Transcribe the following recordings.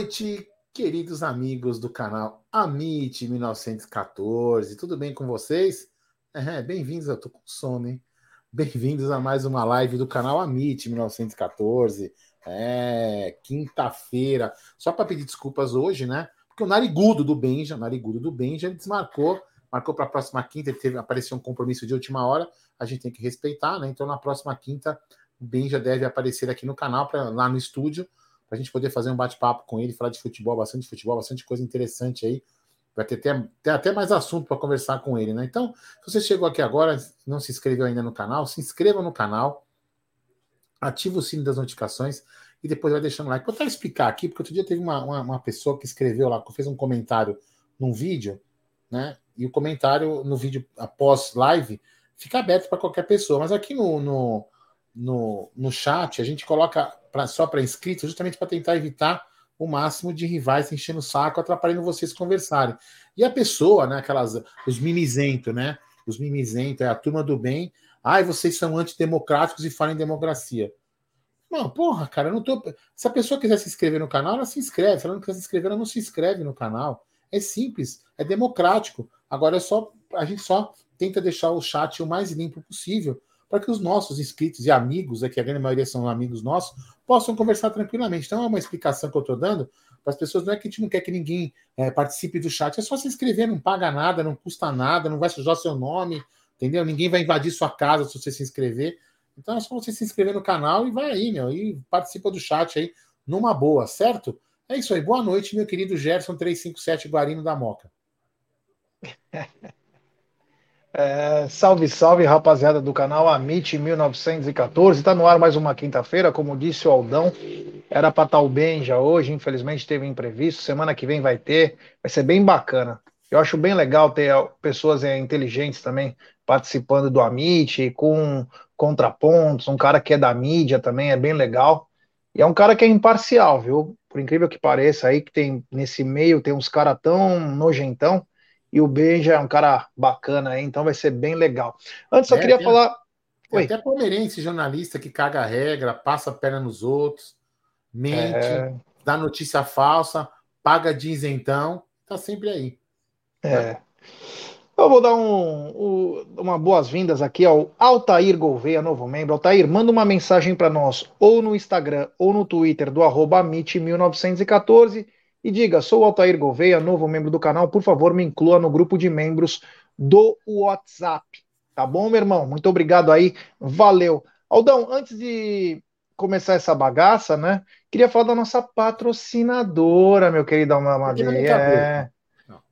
Noite, queridos amigos do canal Amit 1914. Tudo bem com vocês? É, bem-vindos, eu tô com sono, hein? Bem-vindos a mais uma live do canal Amit 1914. É, quinta-feira. Só para pedir desculpas hoje, né? Porque o narigudo do Benja, o narigudo do Benja, ele desmarcou, marcou para a próxima quinta, ele teve, apareceu um compromisso de última hora, a gente tem que respeitar, né? Então na próxima quinta o Benja deve aparecer aqui no canal, pra, lá no estúdio, para a gente poder fazer um bate-papo com ele, falar de futebol, bastante futebol, bastante coisa interessante aí. Vai ter até, ter até mais assunto para conversar com ele, né? Então, se você chegou aqui agora, não se inscreveu ainda no canal, se inscreva no canal, ativa o sino das notificações e depois vai deixando like. Vou até explicar aqui, porque outro dia teve uma, uma, uma pessoa que escreveu lá, que fez um comentário num vídeo, né? E o comentário no vídeo após live fica aberto para qualquer pessoa. Mas aqui no, no, no, no chat a gente coloca pra, só para inscritos, justamente para tentar evitar o máximo de rivais enchendo o saco, atrapalhando vocês conversarem. E a pessoa, né, aquelas, os mimizentos, né, os mimizentos, é a turma do bem, ai, vocês são antidemocráticos e falam em democracia. Não, porra, cara, eu não tô. Se a pessoa quiser se inscrever no canal, ela se inscreve. Se ela não quiser se inscrever, ela não se inscreve no canal. É simples, é democrático. Agora é só a gente só tenta deixar o chat o mais limpo possível para que os nossos inscritos e amigos, aqui a grande maioria são amigos nossos, possam conversar tranquilamente. Então é uma explicação que eu estou dando para as pessoas. Não é que a gente não quer que ninguém é, participe do chat, é só se inscrever, não paga nada, não custa nada, não vai sujar seu nome, entendeu? Ninguém vai invadir sua casa se você se inscrever. Então é só você se inscrever no canal e vai aí, meu, e participa do chat aí numa boa, certo? É isso aí. Boa noite, meu querido Gerson 357 Guarino da Moca. É, salve, salve, rapaziada do canal Amit 1914. Tá no ar mais uma quinta-feira, como disse o Aldão. Era para estar tá o Benja hoje, infelizmente teve imprevisto. Semana que vem vai ter, vai ser bem bacana. Eu acho bem legal ter pessoas é, inteligentes também participando do Amit, com contrapontos. Um cara que é da mídia também é bem legal. E é um cara que é imparcial, viu? Por incrível que pareça, aí que tem nesse meio tem uns caras tão nojentão e o Benja é um cara bacana aí, então vai ser bem legal. Antes, eu é, queria tem, falar. Tem até palmeirense jornalista que caga a regra, passa a perna nos outros, mente, é... dá notícia falsa, paga então, tá sempre aí. É. Eu vou dar um, um, uma boas-vindas aqui ao Altair Gouveia, novo membro. Altair, manda uma mensagem para nós, ou no Instagram ou no Twitter do arroba 1914 e diga: sou o Altair Gouveia, novo membro do canal, por favor, me inclua no grupo de membros do WhatsApp. Tá bom, meu irmão? Muito obrigado aí, valeu. Aldão, antes de começar essa bagaça, né? Queria falar da nossa patrocinadora, meu querido Madeira.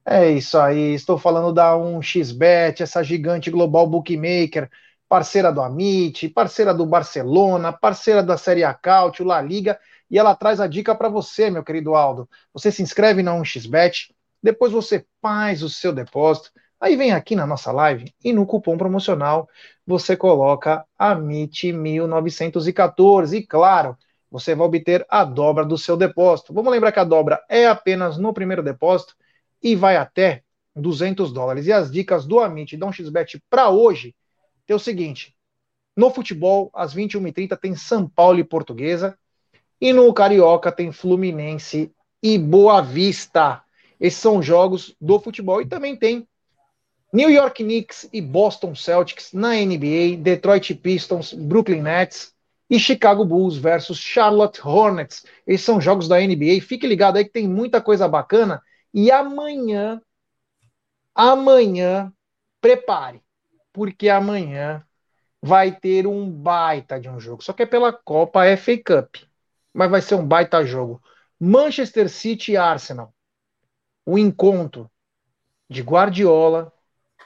É, é isso aí, estou falando da 1xBet, essa gigante global bookmaker, parceira do Amit, parceira do Barcelona, parceira da Série A Cautio, La Liga e ela traz a dica para você, meu querido Aldo. Você se inscreve na 1xBet, depois você faz o seu depósito, aí vem aqui na nossa live e no cupom promocional você coloca AMIT1914 e claro, você vai obter a dobra do seu depósito. Vamos lembrar que a dobra é apenas no primeiro depósito e vai até 200 dólares. E as dicas do Amit e da 1xBet para hoje é o seguinte: no futebol, às 21h30 tem São Paulo e Portuguesa. E no Carioca tem Fluminense e Boa Vista. Esses são jogos do futebol. E também tem New York Knicks e Boston Celtics na NBA, Detroit Pistons, Brooklyn Nets e Chicago Bulls versus Charlotte Hornets. Esses são jogos da NBA. Fique ligado aí que tem muita coisa bacana. E amanhã, amanhã, prepare, porque amanhã vai ter um baita de um jogo. Só que é pela Copa FA Cup mas vai ser um baita jogo. Manchester City e Arsenal. O encontro de Guardiola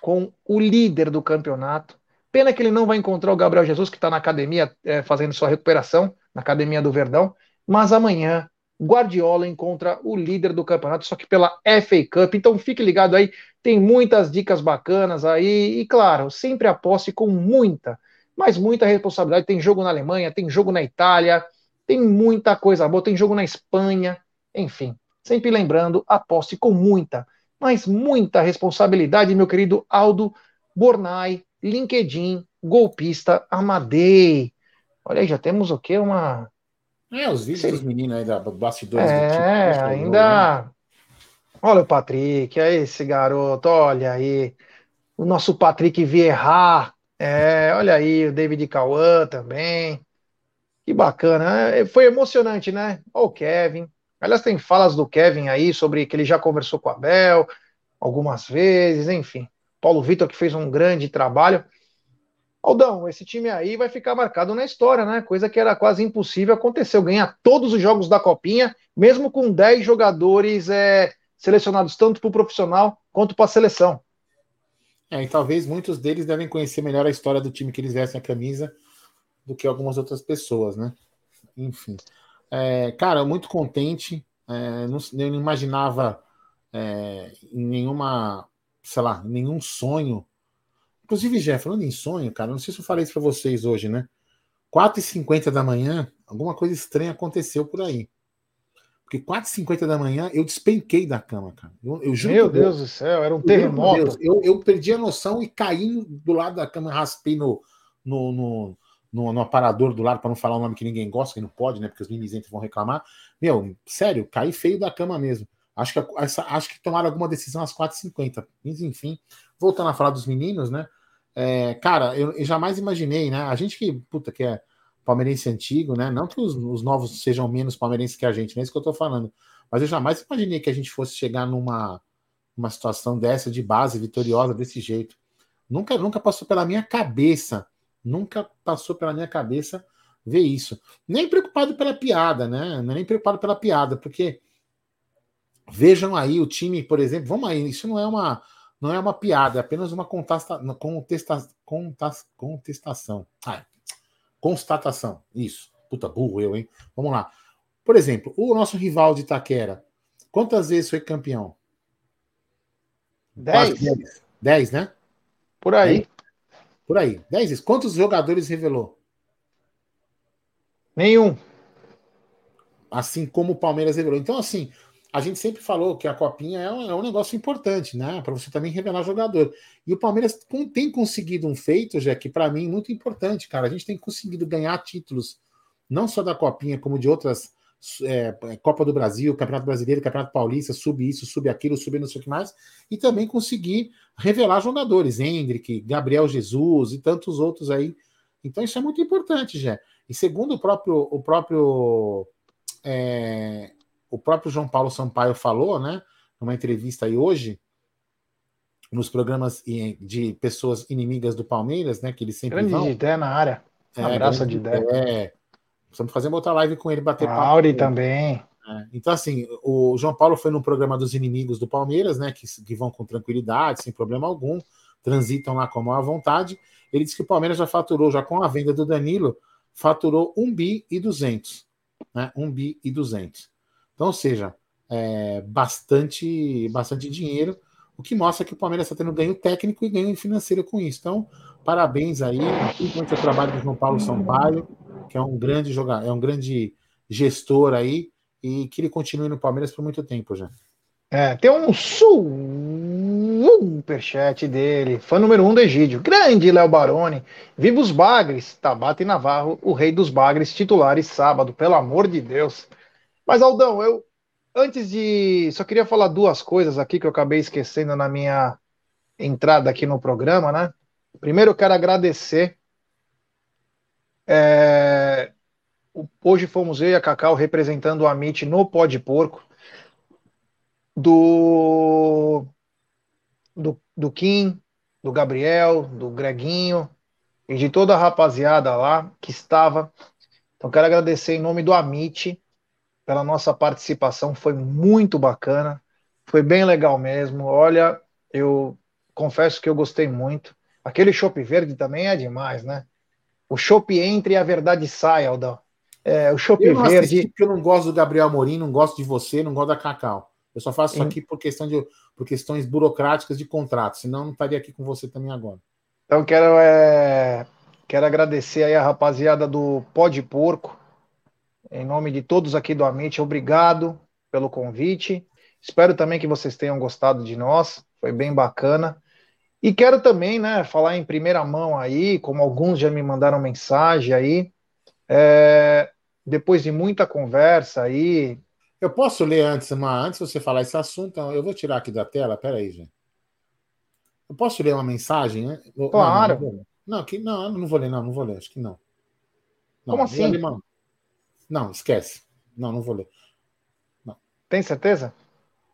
com o líder do campeonato. Pena que ele não vai encontrar o Gabriel Jesus, que está na academia é, fazendo sua recuperação, na academia do Verdão. Mas amanhã, Guardiola encontra o líder do campeonato, só que pela FA Cup. Então fique ligado aí, tem muitas dicas bacanas aí. E claro, sempre aposte com muita, mas muita responsabilidade. Tem jogo na Alemanha, tem jogo na Itália. Tem muita coisa boa, tem jogo na Espanha, enfim. Sempre lembrando, aposte com muita, mas muita responsabilidade, meu querido Aldo Bornai, LinkedIn, golpista Amadei. Olha aí, já temos o quê? Uma É, os vídeos Sim. dos meninos aí da bastidores é, do tipo. ainda. Olha o Patrick, é esse garoto, olha aí. O nosso Patrick Vieira. É, olha aí, o David Cauã também. Que bacana. É, foi emocionante, né? Olha o Kevin. Aliás, tem falas do Kevin aí sobre que ele já conversou com a Bel algumas vezes, enfim. Paulo Vitor que fez um grande trabalho. Aldão, esse time aí vai ficar marcado na história, né? Coisa que era quase impossível aconteceu. Ganhar todos os jogos da Copinha, mesmo com 10 jogadores é, selecionados tanto para o profissional quanto para a seleção. É, e talvez muitos deles devem conhecer melhor a história do time que eles vestem a camisa do que algumas outras pessoas, né? Enfim. É, cara, muito contente. É, não, eu não imaginava é, nenhuma, sei lá, nenhum sonho Inclusive, Jé, falando em sonho, cara, não sei se eu falei isso para vocês hoje, né? 4h50 da manhã, alguma coisa estranha aconteceu por aí. Porque 4h50 da manhã eu despenquei da cama, cara. Eu, eu Meu Deus do céu, era um terremoto. Eu, eu, perdi a noção e caí do lado da cama, raspei no, no, no, no, no aparador do lado, para não falar um nome que ninguém gosta, que não pode, né? Porque os mimizentos vão reclamar. Meu, sério, caí feio da cama mesmo. Acho que, essa, acho que tomaram alguma decisão às 4h50. Mas, enfim, voltando a falar dos meninos, né? É, cara, eu, eu, jamais imaginei, né? A gente que, puta, que é palmeirense antigo, né? Não que os, os, novos sejam menos palmeirenses que a gente, não é isso que eu tô falando. Mas eu jamais imaginei que a gente fosse chegar numa uma situação dessa de base vitoriosa desse jeito. Nunca, nunca passou pela minha cabeça, nunca passou pela minha cabeça ver isso. Nem preocupado pela piada, né? Nem preocupado pela piada, porque vejam aí o time, por exemplo, vamos aí, isso não é uma não é uma piada, é apenas uma contesta, contesta, contesta, contestação. Ah, constatação. Isso. Puta burro eu, hein? Vamos lá. Por exemplo, o nosso rival de Itaquera, quantas vezes foi campeão? Dez. Dez, dez né? Por aí. Por aí. Dez vezes. Quantos jogadores revelou? Nenhum. Assim como o Palmeiras revelou. Então, assim, a gente sempre falou que a copinha é um, é um negócio importante, né? Para você também revelar jogador. E o Palmeiras tem conseguido um feito, já que para mim muito importante, cara. A gente tem conseguido ganhar títulos, não só da copinha, como de outras é, Copa do Brasil, Campeonato Brasileiro, Campeonato Paulista, sub isso, sub aquilo, sub não sei o que mais, e também conseguir revelar jogadores, Hendrick, Gabriel Jesus e tantos outros aí. Então isso é muito importante, já. E segundo o próprio, o próprio é, o próprio João Paulo Sampaio falou, né, numa entrevista aí hoje, nos programas de pessoas inimigas do Palmeiras, né, que ele sempre Grande vão. ideia na área. Um é, abraço de ideia. É, precisamos fazer uma outra live com ele, bater papo. Auri também. É, então, assim, o João Paulo foi no programa dos inimigos do Palmeiras, né, que, que vão com tranquilidade, sem problema algum, transitam lá com maior vontade. Ele disse que o Palmeiras já faturou, já com a venda do Danilo, faturou 1 bi e 200. Né, 1 bi e 200. Então, ou seja, é bastante, bastante dinheiro, o que mostra que o Palmeiras está tendo ganho técnico e ganho financeiro com isso. Então, parabéns aí, principalmente o trabalho do João Paulo Sampaio, que é um grande jogador, é um grande gestor aí, e que ele continue no Palmeiras por muito tempo já. É, tem um superchat dele, fã número um do Egídio, grande Léo Baroni, viva os Bagres, Tabata e Navarro, o rei dos Bagres, titulares sábado, pelo amor de Deus. Mas, Aldão, eu antes de. Só queria falar duas coisas aqui que eu acabei esquecendo na minha entrada aqui no programa, né? Primeiro, eu quero agradecer. É... Hoje fomos eu e a Cacau representando o Amit no Pó de Porco. Do... do. do Kim, do Gabriel, do Greguinho e de toda a rapaziada lá que estava. Então, quero agradecer em nome do Amit pela nossa participação, foi muito bacana, foi bem legal mesmo. Olha, eu confesso que eu gostei muito. Aquele chopp verde também é demais, né? O chopp entre e a verdade sai, Aldão. É, o chopp verde. Porque eu não gosto do Gabriel Morim, não gosto de você, não gosto da Cacau. Eu só faço isso aqui por questão de por questões burocráticas de contrato, senão não estaria aqui com você também agora. Então quero é, quero agradecer aí a rapaziada do Pó de Porco, em nome de todos aqui do Amit, obrigado pelo convite. Espero também que vocês tenham gostado de nós, foi bem bacana. E quero também, né, falar em primeira mão aí, como alguns já me mandaram mensagem aí, é, depois de muita conversa aí. Eu posso ler antes, uma, antes de você falar esse assunto, eu vou tirar aqui da tela, peraí, gente. Eu posso ler uma mensagem, né? Claro. Não, não, não, que, não, não vou ler, não, não vou ler, acho que não. não Como assim? Não, esquece. Não, não vou ler. Não. Tem certeza?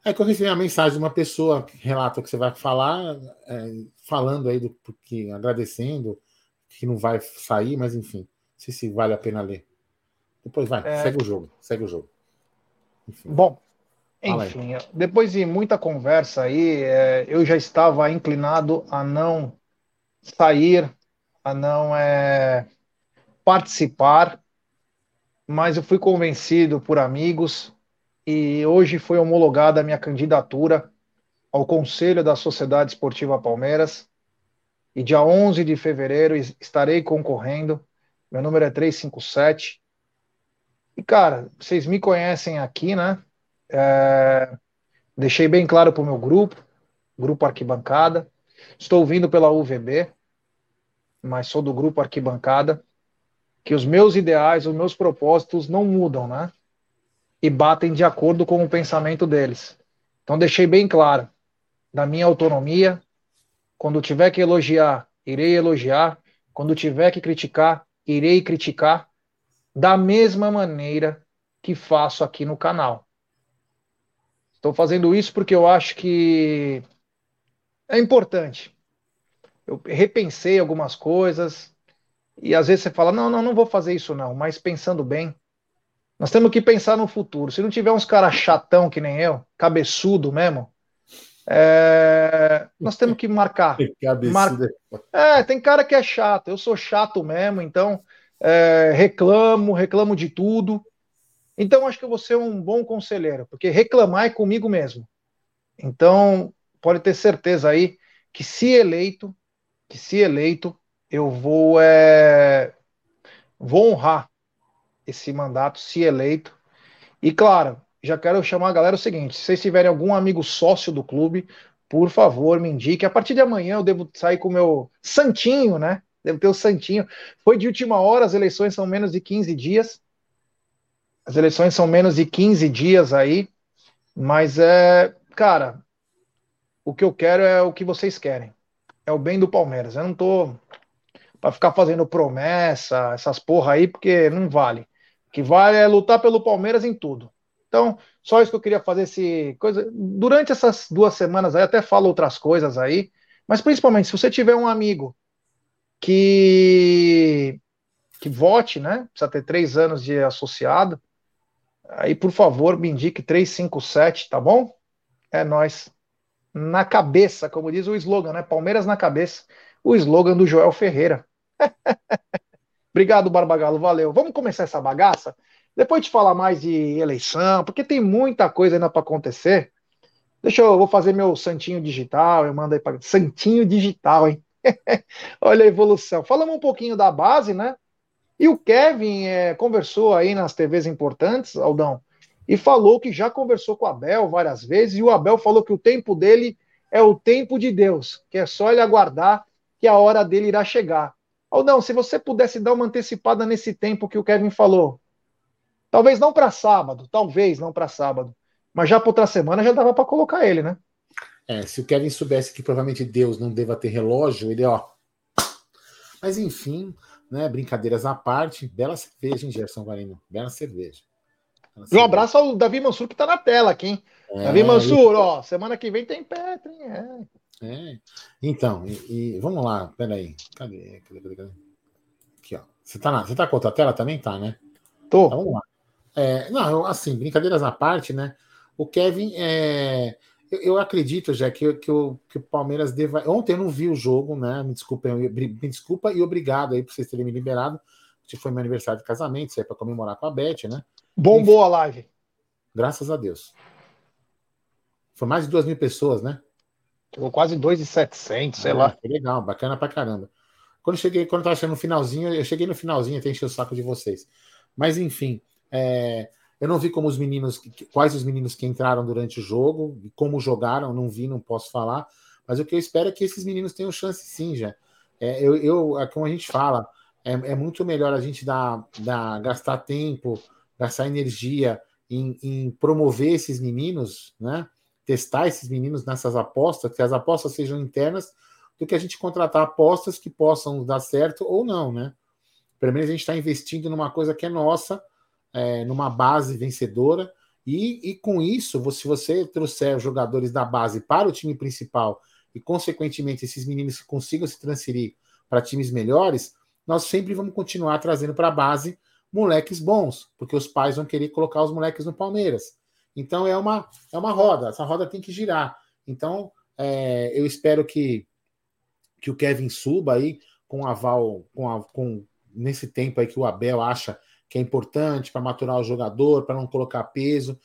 É que eu recebi uma mensagem de uma pessoa que relata o que você vai falar, é, falando aí do porque agradecendo, que não vai sair, mas enfim, não sei se vale a pena ler. Depois vai, é... segue o jogo, segue o jogo. Enfim. Bom, enfim, depois de muita conversa aí, é, eu já estava inclinado a não sair, a não é, participar, mas eu fui convencido por amigos e hoje foi homologada a minha candidatura ao Conselho da Sociedade Esportiva Palmeiras. E dia 11 de fevereiro estarei concorrendo. Meu número é 357. E, cara, vocês me conhecem aqui, né? É, deixei bem claro para o meu grupo, grupo Arquibancada. Estou vindo pela UVB, mas sou do grupo Arquibancada, que os meus ideais, os meus propósitos não mudam, né? E batem de acordo com o pensamento deles. Então deixei bem claro da minha autonomia. Quando tiver que elogiar, irei elogiar. Quando tiver que criticar, irei criticar da mesma maneira que faço aqui no canal. Estou fazendo isso porque eu acho que é importante. Eu repensei algumas coisas e às vezes você fala: não, não, não vou fazer isso não. Mas pensando bem, nós temos que pensar no futuro. Se não tiver uns caras chatão que nem eu, cabeçudo mesmo, é... nós temos que marcar. Mar... É, tem cara que é chato. Eu sou chato mesmo, então é, reclamo, reclamo de tudo. Então, acho que eu vou ser um bom conselheiro, porque reclamar é comigo mesmo. Então, pode ter certeza aí que se eleito, que se eleito, eu vou, é, vou honrar esse mandato, se eleito. E claro, já quero chamar a galera o seguinte: se vocês tiverem algum amigo sócio do clube, por favor, me indique. A partir de amanhã eu devo sair com o meu santinho, né? Devo ter o santinho. Foi de última hora, as eleições são menos de 15 dias. As eleições são menos de 15 dias aí, mas é, cara, o que eu quero é o que vocês querem. É o bem do Palmeiras. Eu não tô para ficar fazendo promessa, essas porra aí, porque não vale. Que vale é lutar pelo Palmeiras em tudo. Então, só isso que eu queria fazer esse coisa. Durante essas duas semanas aí, até falo outras coisas aí, mas principalmente se você tiver um amigo que que vote, né? Precisa ter três anos de associado. Aí, por favor, me indique 357, tá bom? É nós. Na cabeça, como diz o slogan, né? Palmeiras na cabeça. O slogan do Joel Ferreira. Obrigado, Barbagalo, valeu. Vamos começar essa bagaça? Depois de falar mais de eleição, porque tem muita coisa ainda para acontecer. Deixa eu, vou fazer meu santinho digital, eu mando aí para santinho digital, hein? Olha a evolução. Falamos um pouquinho da base, né? E o Kevin é, conversou aí nas TVs importantes, Aldão, e falou que já conversou com o Abel várias vezes, e o Abel falou que o tempo dele é o tempo de Deus, que é só ele aguardar que a hora dele irá chegar. Aldão, se você pudesse dar uma antecipada nesse tempo que o Kevin falou, talvez não para sábado, talvez não para sábado, mas já para outra semana já dava para colocar ele, né? É, se o Kevin soubesse que provavelmente Deus não deva ter relógio, ele, ó. Mas enfim, né? Brincadeiras à parte, bela cerveja, hein, Gerson Varino? Bela cerveja. Bela um abraço ao Davi Mansur que tá na tela aqui, hein? É, Davi Mansur, eu... ó, semana que vem tem Petra, hein? É. é. Então, e, e, vamos lá, peraí. Cadê? Cadê, cadê, cadê? Aqui, ó. Você tá, na, você tá com outra tela também? Tá, né? Tô. Então, vamos lá. É, não, assim, brincadeiras à parte, né? O Kevin é eu, eu acredito, já que, que, o, que o Palmeiras deva. Ontem eu não vi o jogo, né? Me desculpa, me desculpa e obrigado aí por vocês terem me liberado. Que foi meu aniversário de casamento, isso aí para comemorar com a Beth, né? Bombou a live. Graças a Deus. Foi mais de duas mil pessoas, né? Chegou quase 2,700, sei é, lá. Legal, bacana pra caramba. Quando eu cheguei, quando eu tava chegando no finalzinho, eu cheguei no finalzinho até encher o saco de vocês. Mas enfim, é, eu não vi como os meninos, quais os meninos que entraram durante o jogo, como jogaram, não vi, não posso falar. Mas o que eu espero é que esses meninos tenham chance sim, já. É, eu, eu, é como a gente fala, é, é muito melhor a gente dar, dar, gastar tempo, gastar energia em, em promover esses meninos, né? Testar esses meninos nessas apostas, que as apostas sejam internas, do que a gente contratar apostas que possam dar certo ou não, né? Pelo menos a gente está investindo numa coisa que é nossa, é, numa base vencedora, e, e com isso, se você trouxer jogadores da base para o time principal e, consequentemente, esses meninos consigam se transferir para times melhores, nós sempre vamos continuar trazendo para a base moleques bons, porque os pais vão querer colocar os moleques no Palmeiras. Então é uma, é uma roda, essa roda tem que girar. Então é, eu espero que, que o Kevin suba aí com aval, com, a, com nesse tempo aí que o Abel acha que é importante para maturar o jogador, para não colocar peso.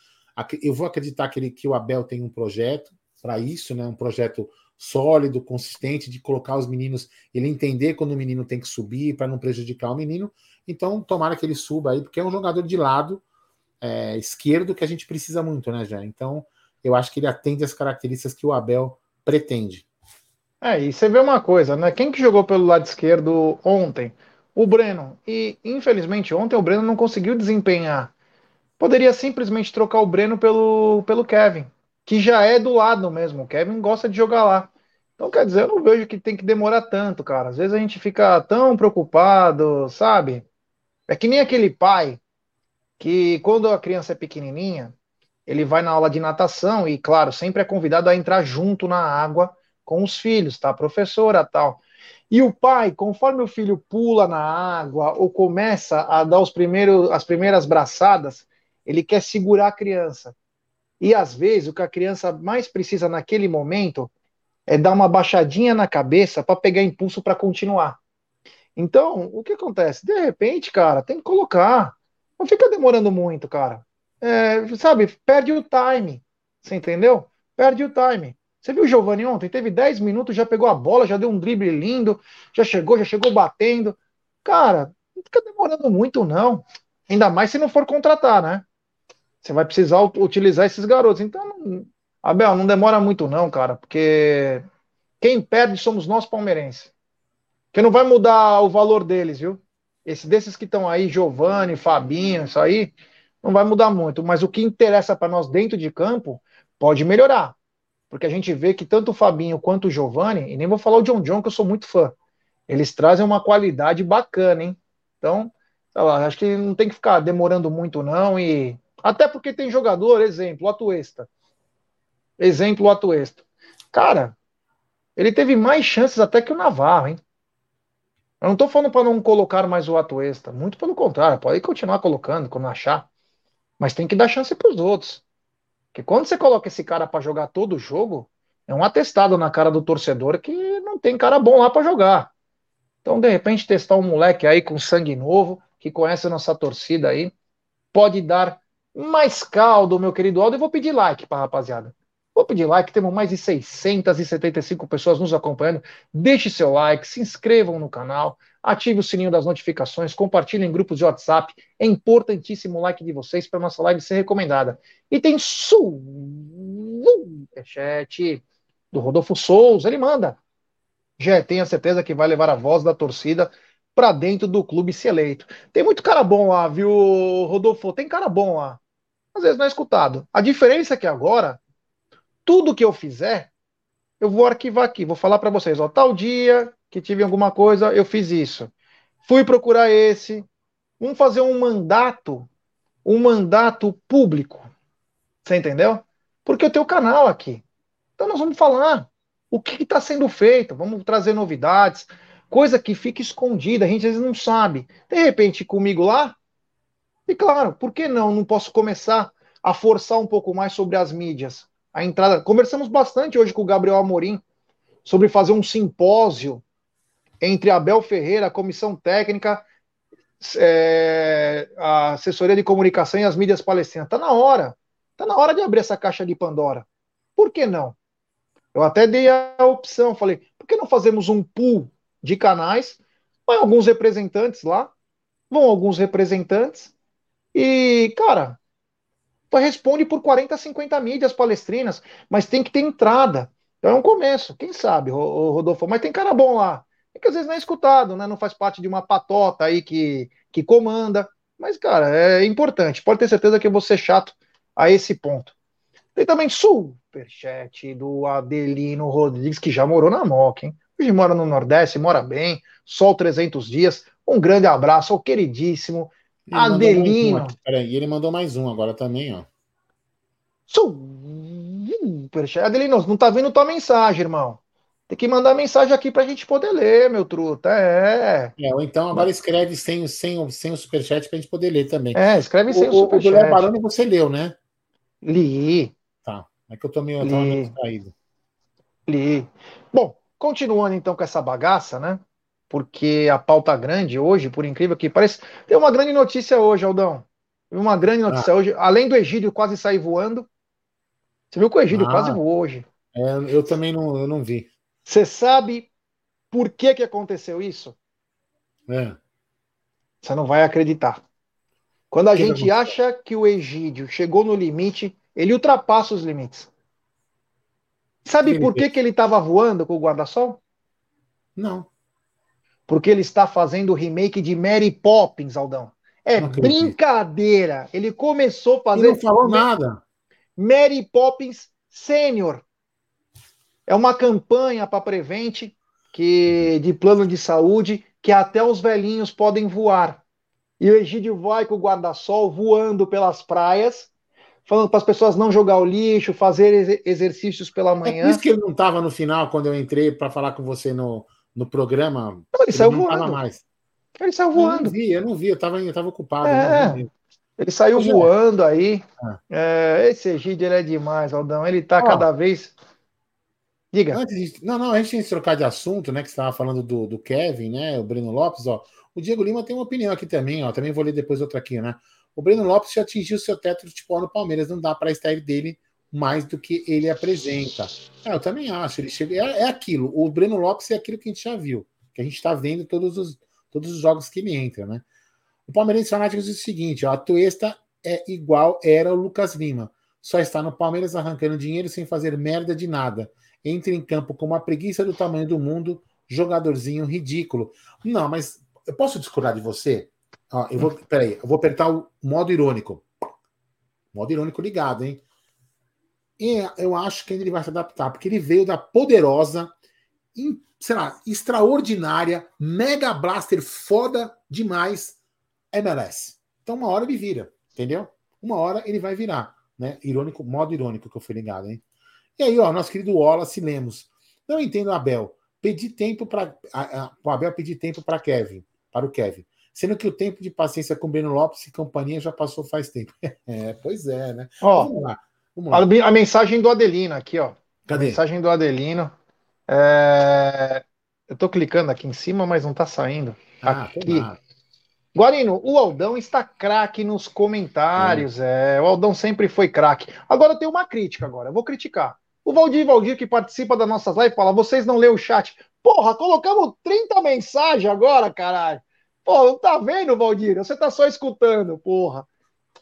Eu vou acreditar que, ele, que o Abel tem um projeto para isso, né? um projeto sólido, consistente, de colocar os meninos, ele entender quando o menino tem que subir para não prejudicar o menino. Então, tomara que ele suba aí, porque é um jogador de lado é, esquerdo que a gente precisa muito, né, já? Então, eu acho que ele atende as características que o Abel pretende. É, e você vê uma coisa, né? Quem que jogou pelo lado esquerdo ontem? o Breno. E, infelizmente, ontem o Breno não conseguiu desempenhar. Poderia simplesmente trocar o Breno pelo, pelo Kevin, que já é do lado mesmo. O Kevin gosta de jogar lá. Então, quer dizer, eu não vejo que tem que demorar tanto, cara. Às vezes a gente fica tão preocupado, sabe? É que nem aquele pai que, quando a criança é pequenininha, ele vai na aula de natação e, claro, sempre é convidado a entrar junto na água com os filhos, tá? Professora tal. E o pai, conforme o filho pula na água ou começa a dar os primeiros, as primeiras braçadas, ele quer segurar a criança. E às vezes o que a criança mais precisa naquele momento é dar uma baixadinha na cabeça para pegar impulso para continuar. Então, o que acontece? De repente, cara, tem que colocar. Não fica demorando muito, cara. É, sabe, perde o time. Você entendeu? Perde o time. Você viu o Giovanni ontem? Teve 10 minutos, já pegou a bola, já deu um drible lindo, já chegou, já chegou batendo. Cara, não fica demorando muito, não. Ainda mais se não for contratar, né? Você vai precisar utilizar esses garotos. Então, não... Abel, não demora muito, não, cara, porque quem perde somos nós palmeirenses. Que não vai mudar o valor deles, viu? Esse desses que estão aí, Giovanni, Fabinho, isso aí, não vai mudar muito. Mas o que interessa para nós dentro de campo pode melhorar porque a gente vê que tanto o Fabinho quanto o Giovani, e nem vou falar o John John, que eu sou muito fã, eles trazem uma qualidade bacana, hein? Então, lá, acho que não tem que ficar demorando muito, não, e até porque tem jogador, exemplo, o Atuesta. Exemplo, o Atuesta. Cara, ele teve mais chances até que o Navarro, hein? Eu não tô falando para não colocar mais o Atuesta, muito pelo contrário, pode continuar colocando quando achar, mas tem que dar chance para os outros. Porque quando você coloca esse cara para jogar todo o jogo, é um atestado na cara do torcedor que não tem cara bom lá para jogar. Então, de repente, testar um moleque aí com sangue novo, que conhece a nossa torcida aí, pode dar mais caldo, meu querido Aldo. Eu vou pedir like para rapaziada. Vou pedir like, temos mais de 675 pessoas nos acompanhando. Deixe seu like, se inscrevam no canal, ative o sininho das notificações, compartilhem em grupos de WhatsApp. É importantíssimo o like de vocês para nossa live ser recomendada. E tem superchat do Rodolfo Souza, ele manda. Já tenho certeza que vai levar a voz da torcida para dentro do clube se eleito. Tem muito cara bom lá, viu, Rodolfo? Tem cara bom lá. Às vezes não é escutado. A diferença é que agora tudo que eu fizer, eu vou arquivar aqui, vou falar para vocês, ó, tal dia que tive alguma coisa, eu fiz isso. Fui procurar esse. Vamos fazer um mandato, um mandato público. Você entendeu? Porque eu tenho canal aqui. Então nós vamos falar o que está sendo feito, vamos trazer novidades, coisa que fica escondida, a gente às vezes não sabe. De repente, comigo lá, e claro, por que não? Não posso começar a forçar um pouco mais sobre as mídias a entrada. Conversamos bastante hoje com o Gabriel Amorim sobre fazer um simpósio entre Abel Ferreira, a comissão técnica, é, a assessoria de comunicação e as mídias palestinas. Está na hora. Está na hora de abrir essa caixa de Pandora. Por que não? Eu até dei a opção, falei, por que não fazemos um pool de canais? Vai alguns representantes lá, vão alguns representantes, e, cara, responde por 40, 50 mídias palestrinas, mas tem que ter entrada. Então é um começo, quem sabe, Rodolfo, mas tem cara bom lá. que às vezes não é escutado, né? Não faz parte de uma patota aí que, que comanda. Mas, cara, é importante. Pode ter certeza que eu vou ser chato a esse ponto. Tem também superchat do Adelino Rodrigues, que já morou na Moca, hein? Hoje mora no Nordeste, mora bem, sol 300 dias. Um grande abraço ao queridíssimo ele Adelino. Peraí, ele mandou mais um agora também, ó. Superchat. Adelino, não tá vendo tua mensagem, irmão. Tem que mandar mensagem aqui pra gente poder ler, meu truta. É. é ou então agora escreve sem, sem, sem o superchat pra gente poder ler também. É, escreve sem o, o superchat. O do Baroni você leu, né? Li. Tá. É que eu tô meio, tô meio distraído. Li. Bom, continuando então com essa bagaça, né? Porque a pauta grande hoje, por incrível que pareça, tem uma grande notícia hoje, Aldão. Uma grande notícia ah. hoje. Além do Egídio quase sair voando. Você viu que o Egídio ah. quase voou hoje. É, eu também não, eu não vi. Você sabe por que, que aconteceu isso? É. Você não vai acreditar. Quando a que gente que acha que o Egídio chegou no limite, ele ultrapassa os limites. Sabe por que, que ele estava voando com o guarda-sol? Não. Porque ele está fazendo o remake de Mary Poppins, Aldão. É brincadeira. Ele começou a fazer. Ele não falou nada. Mary Poppins Sênior. É uma campanha para Prevent que de plano de saúde que até os velhinhos podem voar. E o Egídio vai com o guarda-sol voando pelas praias, falando para as pessoas não jogar o lixo, fazer exercícios pela manhã. É por isso que ele não estava no final quando eu entrei para falar com você no, no programa. Não, ele, ele saiu não voando. Mais. Ele saiu voando. Eu não vi, eu não vi, eu estava eu tava ocupado. É. Ele saiu Hoje voando é. aí. É. esse Egídio ele é demais, Aldão. Ele está cada vez Diga. Antes de, não, não, a gente trocar de assunto, né? Que você estava falando do, do Kevin, né? O Breno Lopes, ó. O Diego Lima tem uma opinião aqui também, ó. Também vou ler depois outra aqui, né? O Breno Lopes já atingiu seu teto de futebol no Palmeiras. Não dá para estar dele mais do que ele apresenta. É, eu também acho. Ele chega, é, é, aquilo. O Breno Lopes é aquilo que a gente já viu. Que a gente está vendo todos os, todos os jogos que ele entra, né? O Palmeirense Fanático diz o seguinte: ó, a Tuesta é igual era o Lucas Lima. Só está no Palmeiras arrancando dinheiro sem fazer merda de nada entra em campo com uma preguiça do tamanho do mundo, jogadorzinho ridículo. Não, mas eu posso discordar de você? Ó, eu vou, peraí, eu vou apertar o modo irônico. Modo irônico ligado, hein? Eu acho que ele vai se adaptar, porque ele veio da poderosa, sei lá, extraordinária, mega blaster foda demais MLS. Então, uma hora ele vira, entendeu? Uma hora ele vai virar, né? Irônico, modo irônico que eu fui ligado, hein? E aí, ó, nosso querido Wallace Lemos. Não entendo, Abel. Pedir tempo para. O Abel pedir tempo para Kevin, para o Kevin. Sendo que o tempo de paciência com o Breno Lopes e companhia já passou faz tempo. é, pois é, né? Ó, vamos lá. A, a, mensagem do Adelino aqui, ó. Cadê? A mensagem do Adelino. É... Eu tô clicando aqui em cima, mas não tá saindo. Ah, aqui. Guarino, o Aldão está craque nos comentários. É. é. o Aldão sempre foi craque. Agora eu tenho uma crítica agora. Eu vou criticar. O Valdir Valdir, que participa das nossas lives, fala: vocês não lê o chat. Porra, colocamos 30 mensagens agora, caralho. Pô, não tá vendo, Valdir? Você tá só escutando, porra.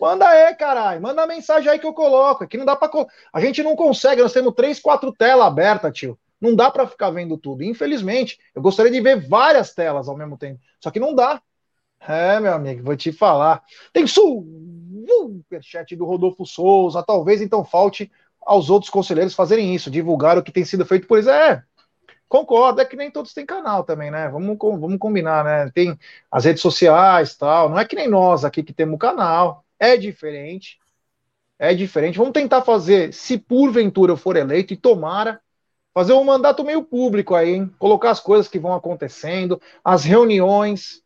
Manda aí, caralho. Manda a mensagem aí que eu coloco. Aqui não dá pra. A gente não consegue, nós temos três, quatro telas abertas, tio. Não dá para ficar vendo tudo. Infelizmente, eu gostaria de ver várias telas ao mesmo tempo. Só que não dá. É, meu amigo, vou te falar. Tem superchat do Rodolfo Souza. Talvez então falte aos outros conselheiros fazerem isso, divulgar o que tem sido feito por eles. É, concordo, é que nem todos têm canal também, né? Vamos, vamos combinar, né? Tem as redes sociais tal. Não é que nem nós aqui que temos canal. É diferente. É diferente. Vamos tentar fazer, se porventura eu for eleito, e tomara, fazer um mandato meio público aí, hein? Colocar as coisas que vão acontecendo, as reuniões.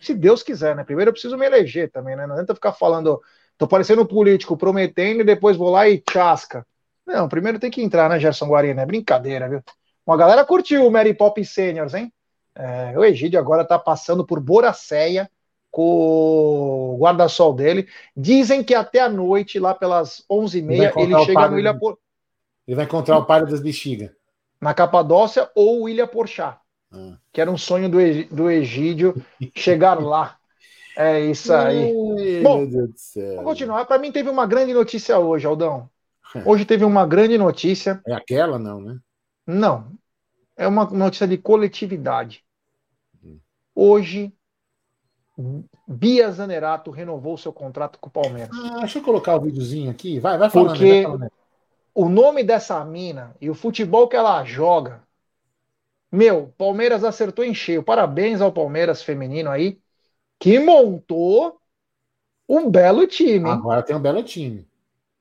Se Deus quiser, né? Primeiro eu preciso me eleger também, né? Não adianta ficar falando, tô parecendo um político prometendo e depois vou lá e chasca. Não, primeiro tem que entrar, né, Gerson Guarina? É brincadeira, viu? Uma galera curtiu o Mary Pop Seniors, hein? É, o Egídio agora tá passando por Boracéia com o guarda-sol dele. Dizem que até a noite, lá pelas 11h30, ele, ele chega no Ilha Por... Ele vai encontrar o pai das bexigas. Na Capadócia ou Ilha Porchá. Ah. Que era um sonho do, do Egídio chegar lá. É isso aí. Ai, Bom, vamos continuar. Para mim teve uma grande notícia hoje, Aldão. É. Hoje teve uma grande notícia. É aquela, não, né? Não. É uma notícia de coletividade. Hoje, Bia Zanerato renovou seu contrato com o Palmeiras. Ah, deixa eu colocar o videozinho aqui. Vai, vai falando. Porque vai falando. o nome dessa mina e o futebol que ela joga. Meu, Palmeiras acertou em cheio. Parabéns ao Palmeiras feminino aí, que montou um belo time. Agora tem um belo time.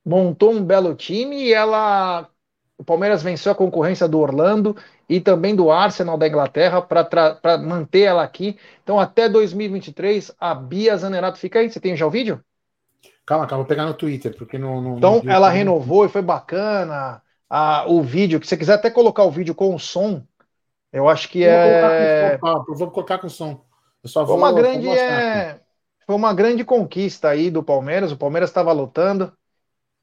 montou um belo time e ela. O Palmeiras venceu a concorrência do Orlando e também do Arsenal da Inglaterra para manter ela aqui. Então, até 2023, a Bia Zanerato fica aí. Você tem já o vídeo? Calma, calma, vou pegar no Twitter, porque no. no Então, no- ela renovou e foi bacana. A, o vídeo, que você quiser até colocar o vídeo com o som, eu acho que Eu vou colocar é. com som, eu vou colocar com som. Eu só Foi vou. uma vou grande, é, foi uma grande conquista aí do Palmeiras. O Palmeiras estava lutando.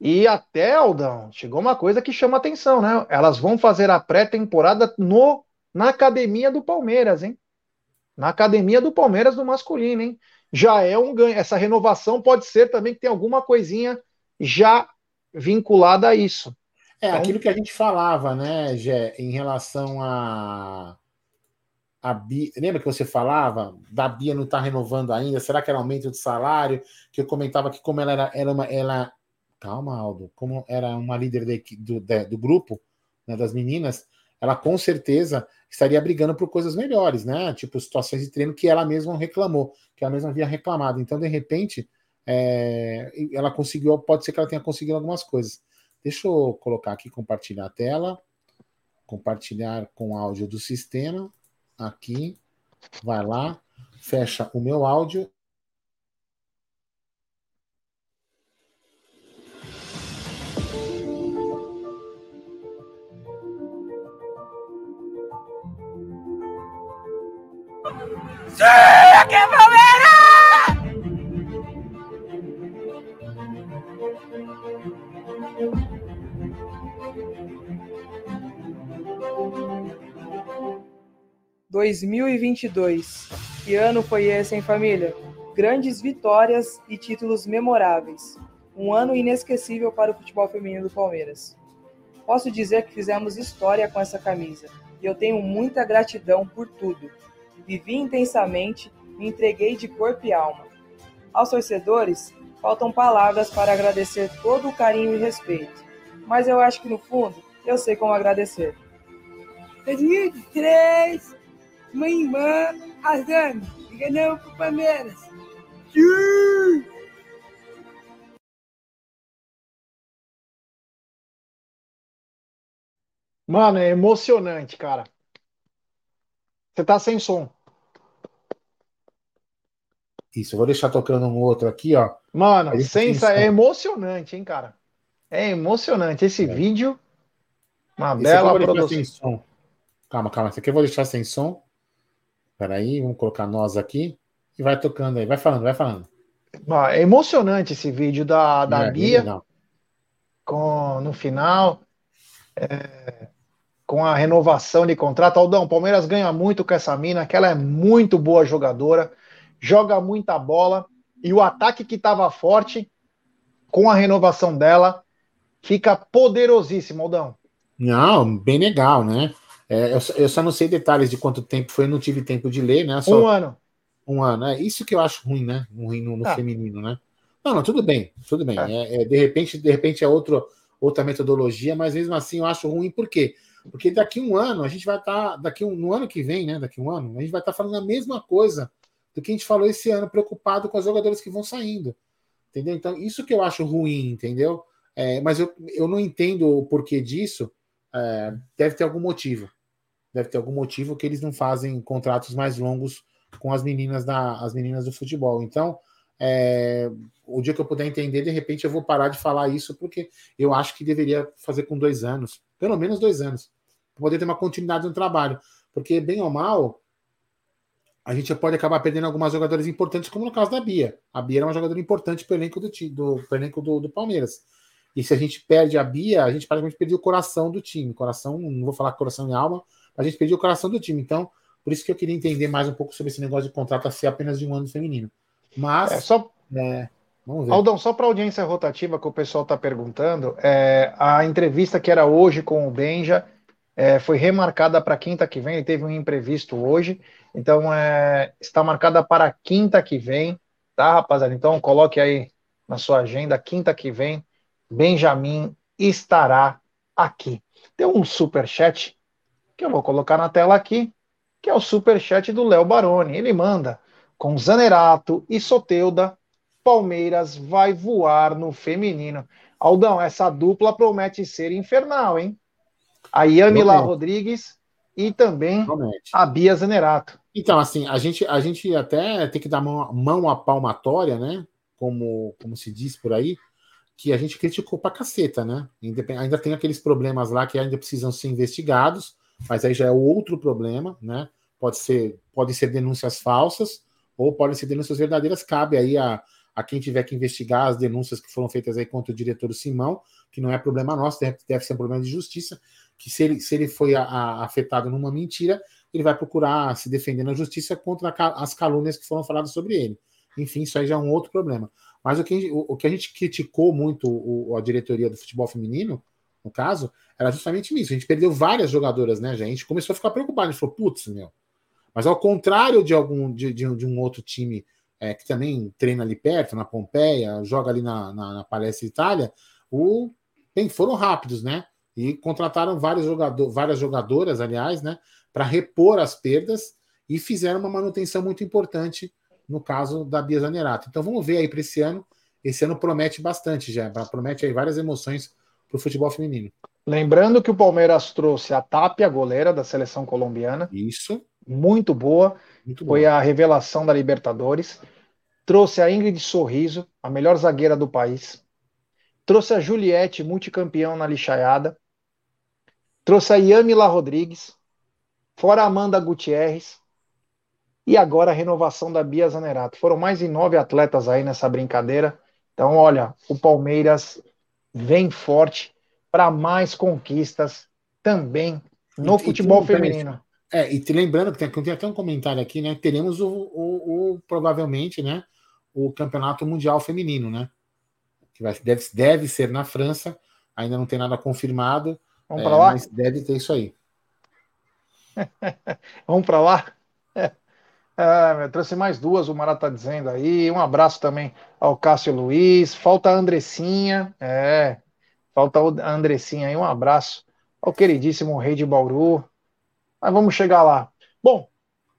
E até, Aldão, chegou uma coisa que chama atenção, né? Elas vão fazer a pré-temporada no na academia do Palmeiras, hein? Na academia do Palmeiras do masculino, hein? Já é um ganho. Essa renovação pode ser também que tem alguma coisinha já vinculada a isso. É Então- aquilo que a gente falava, né, Gé, em relação a. A Bia, lembra que você falava da Bia não estar renovando ainda? Será que era aumento de salário? Que eu comentava que como ela era, era uma, ela, calma, Aldo, como era uma líder equi- do, da- do grupo, né, das meninas, ela com certeza estaria brigando por coisas melhores, né? Tipo situações de treino que ela mesma reclamou, que ela mesma havia reclamado. Então, de repente, é, ela conseguiu, pode ser que ela tenha conseguido algumas coisas. Deixa eu colocar aqui, compartilhar a tela, compartilhar com áudio do sistema. Aqui, vai lá, fecha o meu áudio. E 2022. Que ano foi esse, hein, família? Grandes vitórias e títulos memoráveis. Um ano inesquecível para o futebol feminino do Palmeiras. Posso dizer que fizemos história com essa camisa e eu tenho muita gratidão por tudo. Vivi intensamente, me entreguei de corpo e alma. Aos torcedores, faltam palavras para agradecer todo o carinho e respeito, mas eu acho que no fundo eu sei como agradecer. 2003, minha irmã, a Zane, ganhamos pro Palmeiras. Sim! Mano, é emocionante, cara. Você tá sem som. Isso, eu vou deixar tocando um outro aqui, ó. Mano, sensa... é emocionante, hein, cara? É emocionante. Esse É. vídeo, uma Esse bela deixar produção. Calma, calma. Esse aqui eu vou deixar sem som. Peraí, vamos colocar nós aqui. E vai tocando aí. Vai falando, vai falando. É emocionante esse vídeo da, da É, bem Bia legal. com, no final, é, com a renovação de contrato. Aldão, o Palmeiras ganha muito com essa mina, que ela é muito boa jogadora, joga muita bola, e o ataque que estava forte, com a renovação dela, fica poderosíssimo, Aldão. Não, bem legal, né? É, eu, só- eu só não sei detalhes de quanto tempo foi, não tive tempo de ler, né? Só Um ano. um ano. É isso que eu acho ruim, né? Ruim no, no Ah. feminino, né? Não, não, tudo bem, tudo bem. É. É, é, de repente, de repente é outro, outra metodologia, mas mesmo assim eu acho ruim, por quê? Porque daqui um ano a gente vai estar, daqui um, no ano que vem, né? Daqui um ano, a gente vai estar falando a mesma coisa do que a gente falou esse ano, preocupado com as jogadoras que vão saindo. Entendeu? Então, isso que eu acho ruim, entendeu? É, mas eu, eu não entendo o porquê disso. É, deve ter algum motivo. Deve ter algum motivo que eles não fazem contratos mais longos com as meninas da, as meninas do futebol. Então, é, o dia que eu puder entender, de repente eu vou parar de falar isso, porque eu acho que deveria fazer com dois anos, pelo menos dois anos, para poder ter uma continuidade no trabalho. Porque, bem ou mal, a gente pode acabar perdendo algumas jogadoras importantes, como no caso da Bia. A Bia era uma jogadora importante para o elenco, do, do, elenco do, do Palmeiras. E se a gente perde a Bia, a gente praticamente perdeu o coração do time. Coração, não vou falar coração e alma, a gente perdeu o coração do time. Então, por isso que eu queria entender mais um pouco sobre esse negócio de contrato a ser apenas de um ano feminino. Mas, É, só, é, vamos ver. Aldão, só para audiência rotativa que o pessoal está perguntando, é, a entrevista que era hoje com o Benja é, foi remarcada para quinta que vem. Ele teve um imprevisto hoje, então é, está marcada para quinta que vem, tá, rapaziada? Então coloque aí na sua agenda, quinta que vem, Benjamin estará aqui. Tem um super chat que eu vou colocar na tela aqui, que é o super chat do Léo Baroni. Ele manda com Zanerato e Soteuda, Palmeiras vai voar no feminino. Aldão, essa dupla promete ser infernal, hein? A Yamila Rodrigues e também promete. a Bia Zanerato. Então, assim, a gente, a gente até tem que dar mão, mão à palmatória, né? Como, como se diz por aí, que a gente criticou pra caceta, né? Ainda tem aqueles problemas lá que ainda precisam ser investigados, mas aí já é outro problema, né? Pode ser, podem ser denúncias falsas ou podem ser denúncias verdadeiras. Cabe aí a, a quem tiver que investigar as denúncias que foram feitas aí contra o diretor Simão, que não é problema nosso, deve, deve ser um problema de justiça, que se ele, se ele foi a, a, afetado numa mentira, ele vai procurar se defender na justiça contra as calúnias que foram faladas sobre ele. Enfim, isso aí já é um outro problema. Mas o que, o, o que a gente criticou muito o, a diretoria do futebol feminino, no caso, era justamente isso. A gente perdeu várias jogadoras, né, gente? Começou a ficar preocupado. A gente falou, putz, meu. Mas ao contrário de algum de, de, de um outro time é, que também treina ali perto, na Pompeia, joga ali na, na, na Palestra Itália, o, bem, foram rápidos, né? E contrataram vários jogador, várias jogadoras, aliás, né? Para repor as perdas e fizeram uma manutenção muito importante no caso da Bia Zanerato. Então vamos ver aí para esse ano. Esse ano promete bastante já, promete aí várias emoções para o futebol feminino. Lembrando que o Palmeiras trouxe a Tapia, goleira da seleção colombiana. Isso. Muito boa. Muito Foi boa. a revelação da Libertadores. Trouxe a Ingrid Sorriso, a melhor zagueira do país. Trouxe a Juliette, multicampeão na lixaiada. Trouxe a Yamila Rodrigues. Fora a Amanda Gutierrez. E agora a renovação da Bia Zanerato. Foram mais de nove atletas aí nessa brincadeira. Então, olha, o Palmeiras vem forte para mais conquistas também no e, futebol e feminino. É, e te lembrando que tem, tem, até um comentário aqui, né? Teremos o, o, o, provavelmente, né? O campeonato mundial feminino, né? Que vai, deve, deve ser na França, ainda não tem nada confirmado. Vamos é, para lá? Mas deve ter isso aí. Vamos para lá? É, trouxe mais duas, o Mará tá dizendo aí. Um abraço também ao Cássio Luiz. Falta a Andressinha. É, falta a Andressinha aí. Um abraço ao queridíssimo Rei de Bauru. Mas vamos chegar lá. Bom,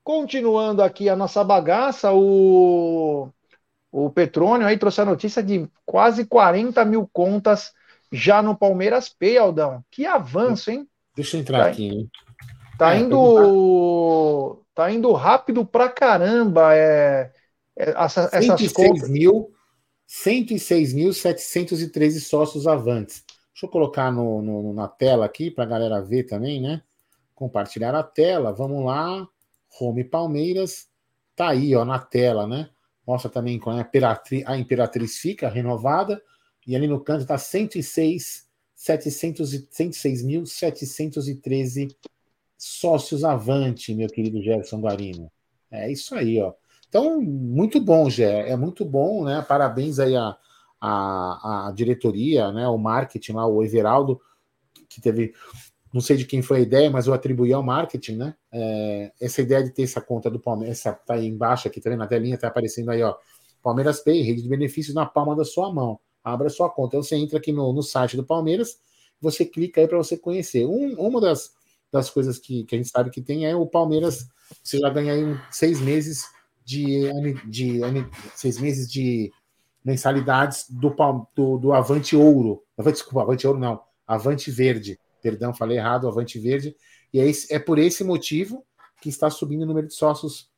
continuando aqui a nossa bagaça, o, o Petrônio aí trouxe a notícia de quase 40 mil contas já no Palmeiras Pay, Aldão. Que avanço, hein? Deixa eu entrar tá, aqui. Hein? Tá é, indo tá indo rápido pra caramba. É, é essa, essas contas. Mil, 106.713 sócios avantes. Deixa eu colocar no, no, na tela aqui para a galera ver também, né? Compartilhar a tela. Vamos lá. Home Palmeiras. Tá aí, ó, na tela, né? Mostra também quando a Imperatriz, a Imperatriz fica renovada. E ali no canto está 106, 106.713 sócios avante, meu querido Gerson Guarino. É isso aí, ó. Então, muito bom, Gé. É muito bom, né? Parabéns aí à, à, à diretoria, né? O marketing lá, o Everaldo, que teve. Não sei de quem foi a ideia, mas eu atribuí ao marketing, né? É, essa ideia de ter essa conta do Palmeiras, essa tá aí embaixo aqui, tá Na telinha tá aparecendo aí, ó. Palmeiras Pay, rede de benefícios na palma da sua mão. Abra sua conta. Então você entra aqui no, no site do Palmeiras, você clica aí para você conhecer. Um, uma das das coisas que, que a gente sabe que tem é o Palmeiras. Você já ganha aí seis meses de, de, seis meses de mensalidades do, do, do Avante Ouro. Desculpa, Avante Ouro não, Avante Verde. Perdão, falei errado, Avante Verde. E é, esse, é por esse motivo que está subindo o número de sócios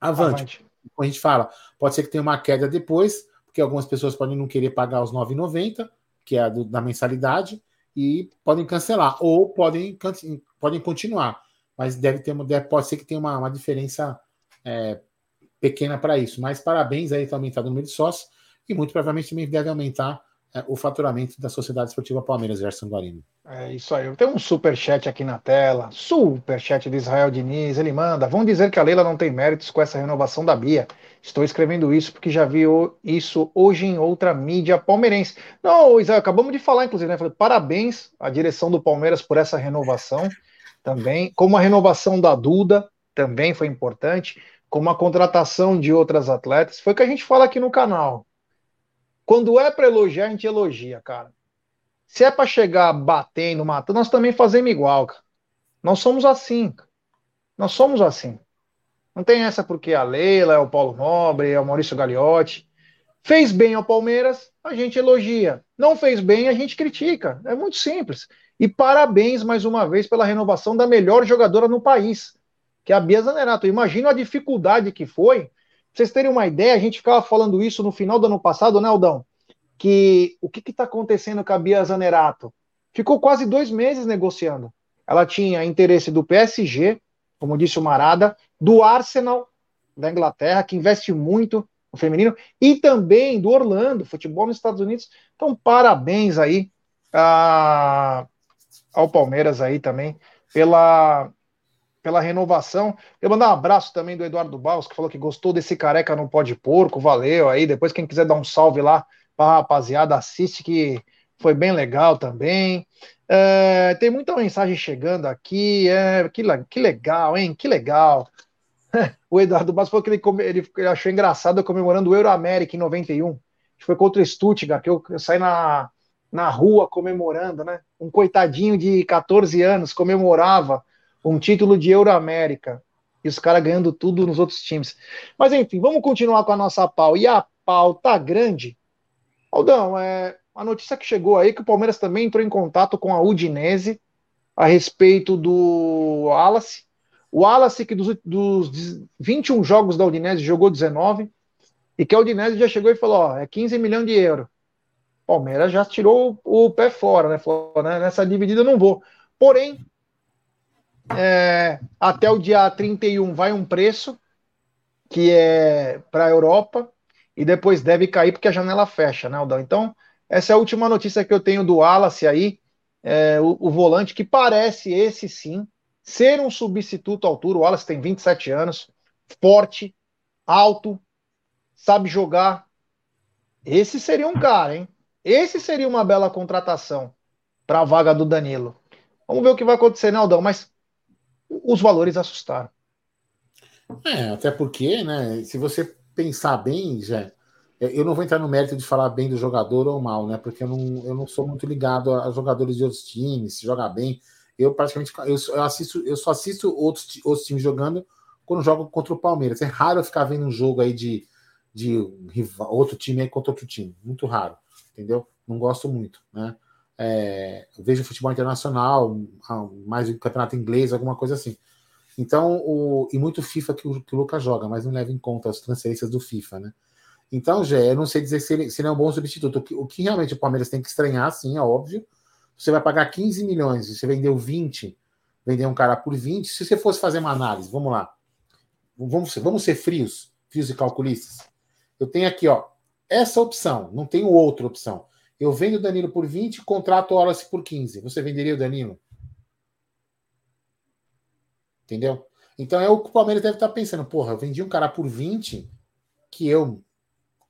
Avante. Avante. Como a gente fala, pode ser que tenha uma queda depois, porque algumas pessoas podem não querer pagar os 9,90, que é a do, da mensalidade, e podem cancelar ou podem, podem continuar. Mas deve ter deve, pode ser que tenha uma, uma diferença é, pequena para isso. Mas parabéns aí, está aumentando o número de sócios e muito provavelmente também deve aumentar é, o faturamento da Sociedade Esportiva Palmeiras, Gerson Guarino. É isso aí. Tem um super chat aqui na tela. Super chat de Israel Diniz. Ele manda: Vão dizer que a Leila não tem méritos com essa renovação da Bia. Estou escrevendo isso porque já vi isso hoje em outra mídia palmeirense. Não, Israel, acabamos de falar, inclusive, né? Falei, parabéns à direção do Palmeiras por essa renovação também. Como a renovação da Duda também foi importante. Como a contratação de outras atletas. Foi o que a gente fala aqui no canal. Quando é para elogiar, a gente elogia, cara. Se é para chegar batendo, matando, nós também fazemos igual, cara. Nós somos assim. Nós somos assim. Não tem essa porque a Leila, é o Paulo Nobre, é o Maurício Gagliotti. Fez bem ao Palmeiras, a gente elogia. Não fez bem, a gente critica. É muito simples. E parabéns mais uma vez pela renovação da melhor jogadora no país, que é a Bia Zanerato. Imagina a dificuldade que foi vocês terem uma ideia, a gente ficava falando isso no final do ano passado, né, Aldão? Que o que está acontecendo com a Bia Zanerato? Ficou quase dois meses negociando. Ela tinha interesse do PSG, como disse o Marada, do Arsenal da Inglaterra, que investe muito no feminino, e também do Orlando, futebol nos Estados Unidos. Então, parabéns aí a, ao Palmeiras aí também pela pela renovação. Eu mandar um abraço também do Eduardo Baus, que falou que gostou desse careca no pó de porco, valeu aí. Depois, quem quiser dar um salve lá pra rapaziada, assiste que foi bem legal também. É, tem muita mensagem chegando aqui, é, que, que legal, hein? Que legal. o Eduardo Baus falou que ele, ele, achou engraçado comemorando o Euro América em 91. Foi contra o Stuttgart, que eu, eu saí na, na rua comemorando, né? Um coitadinho de 14 anos comemorava um título de Euroamérica. E os caras ganhando tudo nos outros times. Mas enfim, vamos continuar com a nossa pau. E a pau tá grande. Aldão, é, a notícia que chegou aí é que o Palmeiras também entrou em contato com a Udinese a respeito do Wallace. O Wallace, que dos, dos 21 jogos da Udinese jogou 19, e que a Udinese já chegou e falou: ó, é 15 milhões de euros. Palmeiras já tirou o, pé fora, né? Falou, né? Nessa dividida eu não vou. Porém, é, até o dia 31 vai um preço que é para a Europa e depois deve cair porque a janela fecha, né, Aldão? Então, essa é a última notícia que eu tenho do Wallace aí, é, o, o, volante que parece esse sim ser um substituto à altura. O Wallace tem 27 anos, forte, alto, sabe jogar. Esse seria um cara, hein? Esse seria uma bela contratação para a vaga do Danilo. Vamos ver o que vai acontecer, né, Aldão? Mas os valores assustaram. É, até porque, né? Se você pensar bem, já, eu não vou entrar no mérito de falar bem do jogador ou mal, né? Porque eu não, eu não sou muito ligado a, jogadores de outros times, se jogar bem. Eu praticamente eu, eu, assisto, eu só assisto outros, outros times jogando quando jogo contra o Palmeiras. É raro eu ficar vendo um jogo aí de, de outro time aí contra outro time. Muito raro, entendeu? Não gosto muito, né? É, vejo futebol internacional, mais o campeonato inglês, alguma coisa assim. Então, o, e muito FIFA que o, que o Lucas joga, mas não leva em conta as transferências do FIFA, né? Então, Gé, eu não sei dizer se ele, se ele é um bom substituto. O que, o que, realmente o Palmeiras tem que estranhar, sim, é óbvio. Você vai pagar 15 milhões, você vendeu 20, vender um cara por 20. Se você fosse fazer uma análise, vamos lá. Vamos, vamos ser frios, frios e calculistas. Eu tenho aqui, ó, essa opção, não tenho outra opção. Eu vendo o Danilo por 20, contrato o Wallace por 15. Você venderia o Danilo? Entendeu? Então é o que o Palmeiras deve estar pensando. Porra, eu vendi um cara por 20, que eu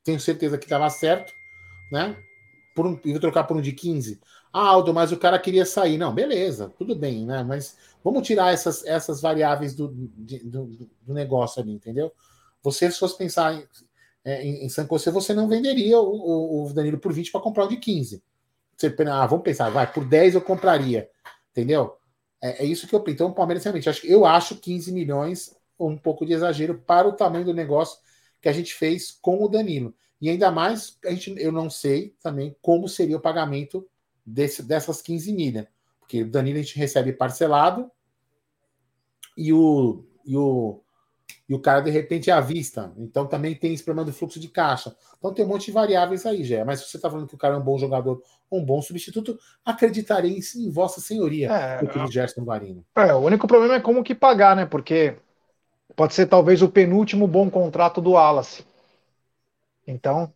tenho certeza que dava certo, né? Por um, e vou trocar por um de 15. Ah, Aldo, mas o cara queria sair. Não, beleza, tudo bem, né? Mas vamos tirar essas, essas variáveis do, de, do, do negócio ali, entendeu? Você, se fosse pensar é, em, em San José, você não venderia o, o Danilo por 20 para comprar o de 15. Você, ah, vamos pensar, vai, por 10 eu compraria. Entendeu? É, é isso que eu penso. Então, o Palmeiras realmente, acho, eu acho 15 milhões um pouco de exagero para o tamanho do negócio que a gente fez com o Danilo. E ainda mais, a gente, eu não sei também como seria o pagamento desse, dessas 15 milhas. Porque o Danilo a gente recebe parcelado e o, e o, e o cara de repente é à vista. Então também tem esse problema do fluxo de caixa. Então tem um monte de variáveis aí, já. Mas se você está falando que o cara é um bom jogador, um bom substituto, acreditarei em, em Vossa Senhoria, é, que o Gerson Guarino. É, o único problema é como que pagar, né? Porque pode ser talvez o penúltimo bom contrato do Wallace. Então,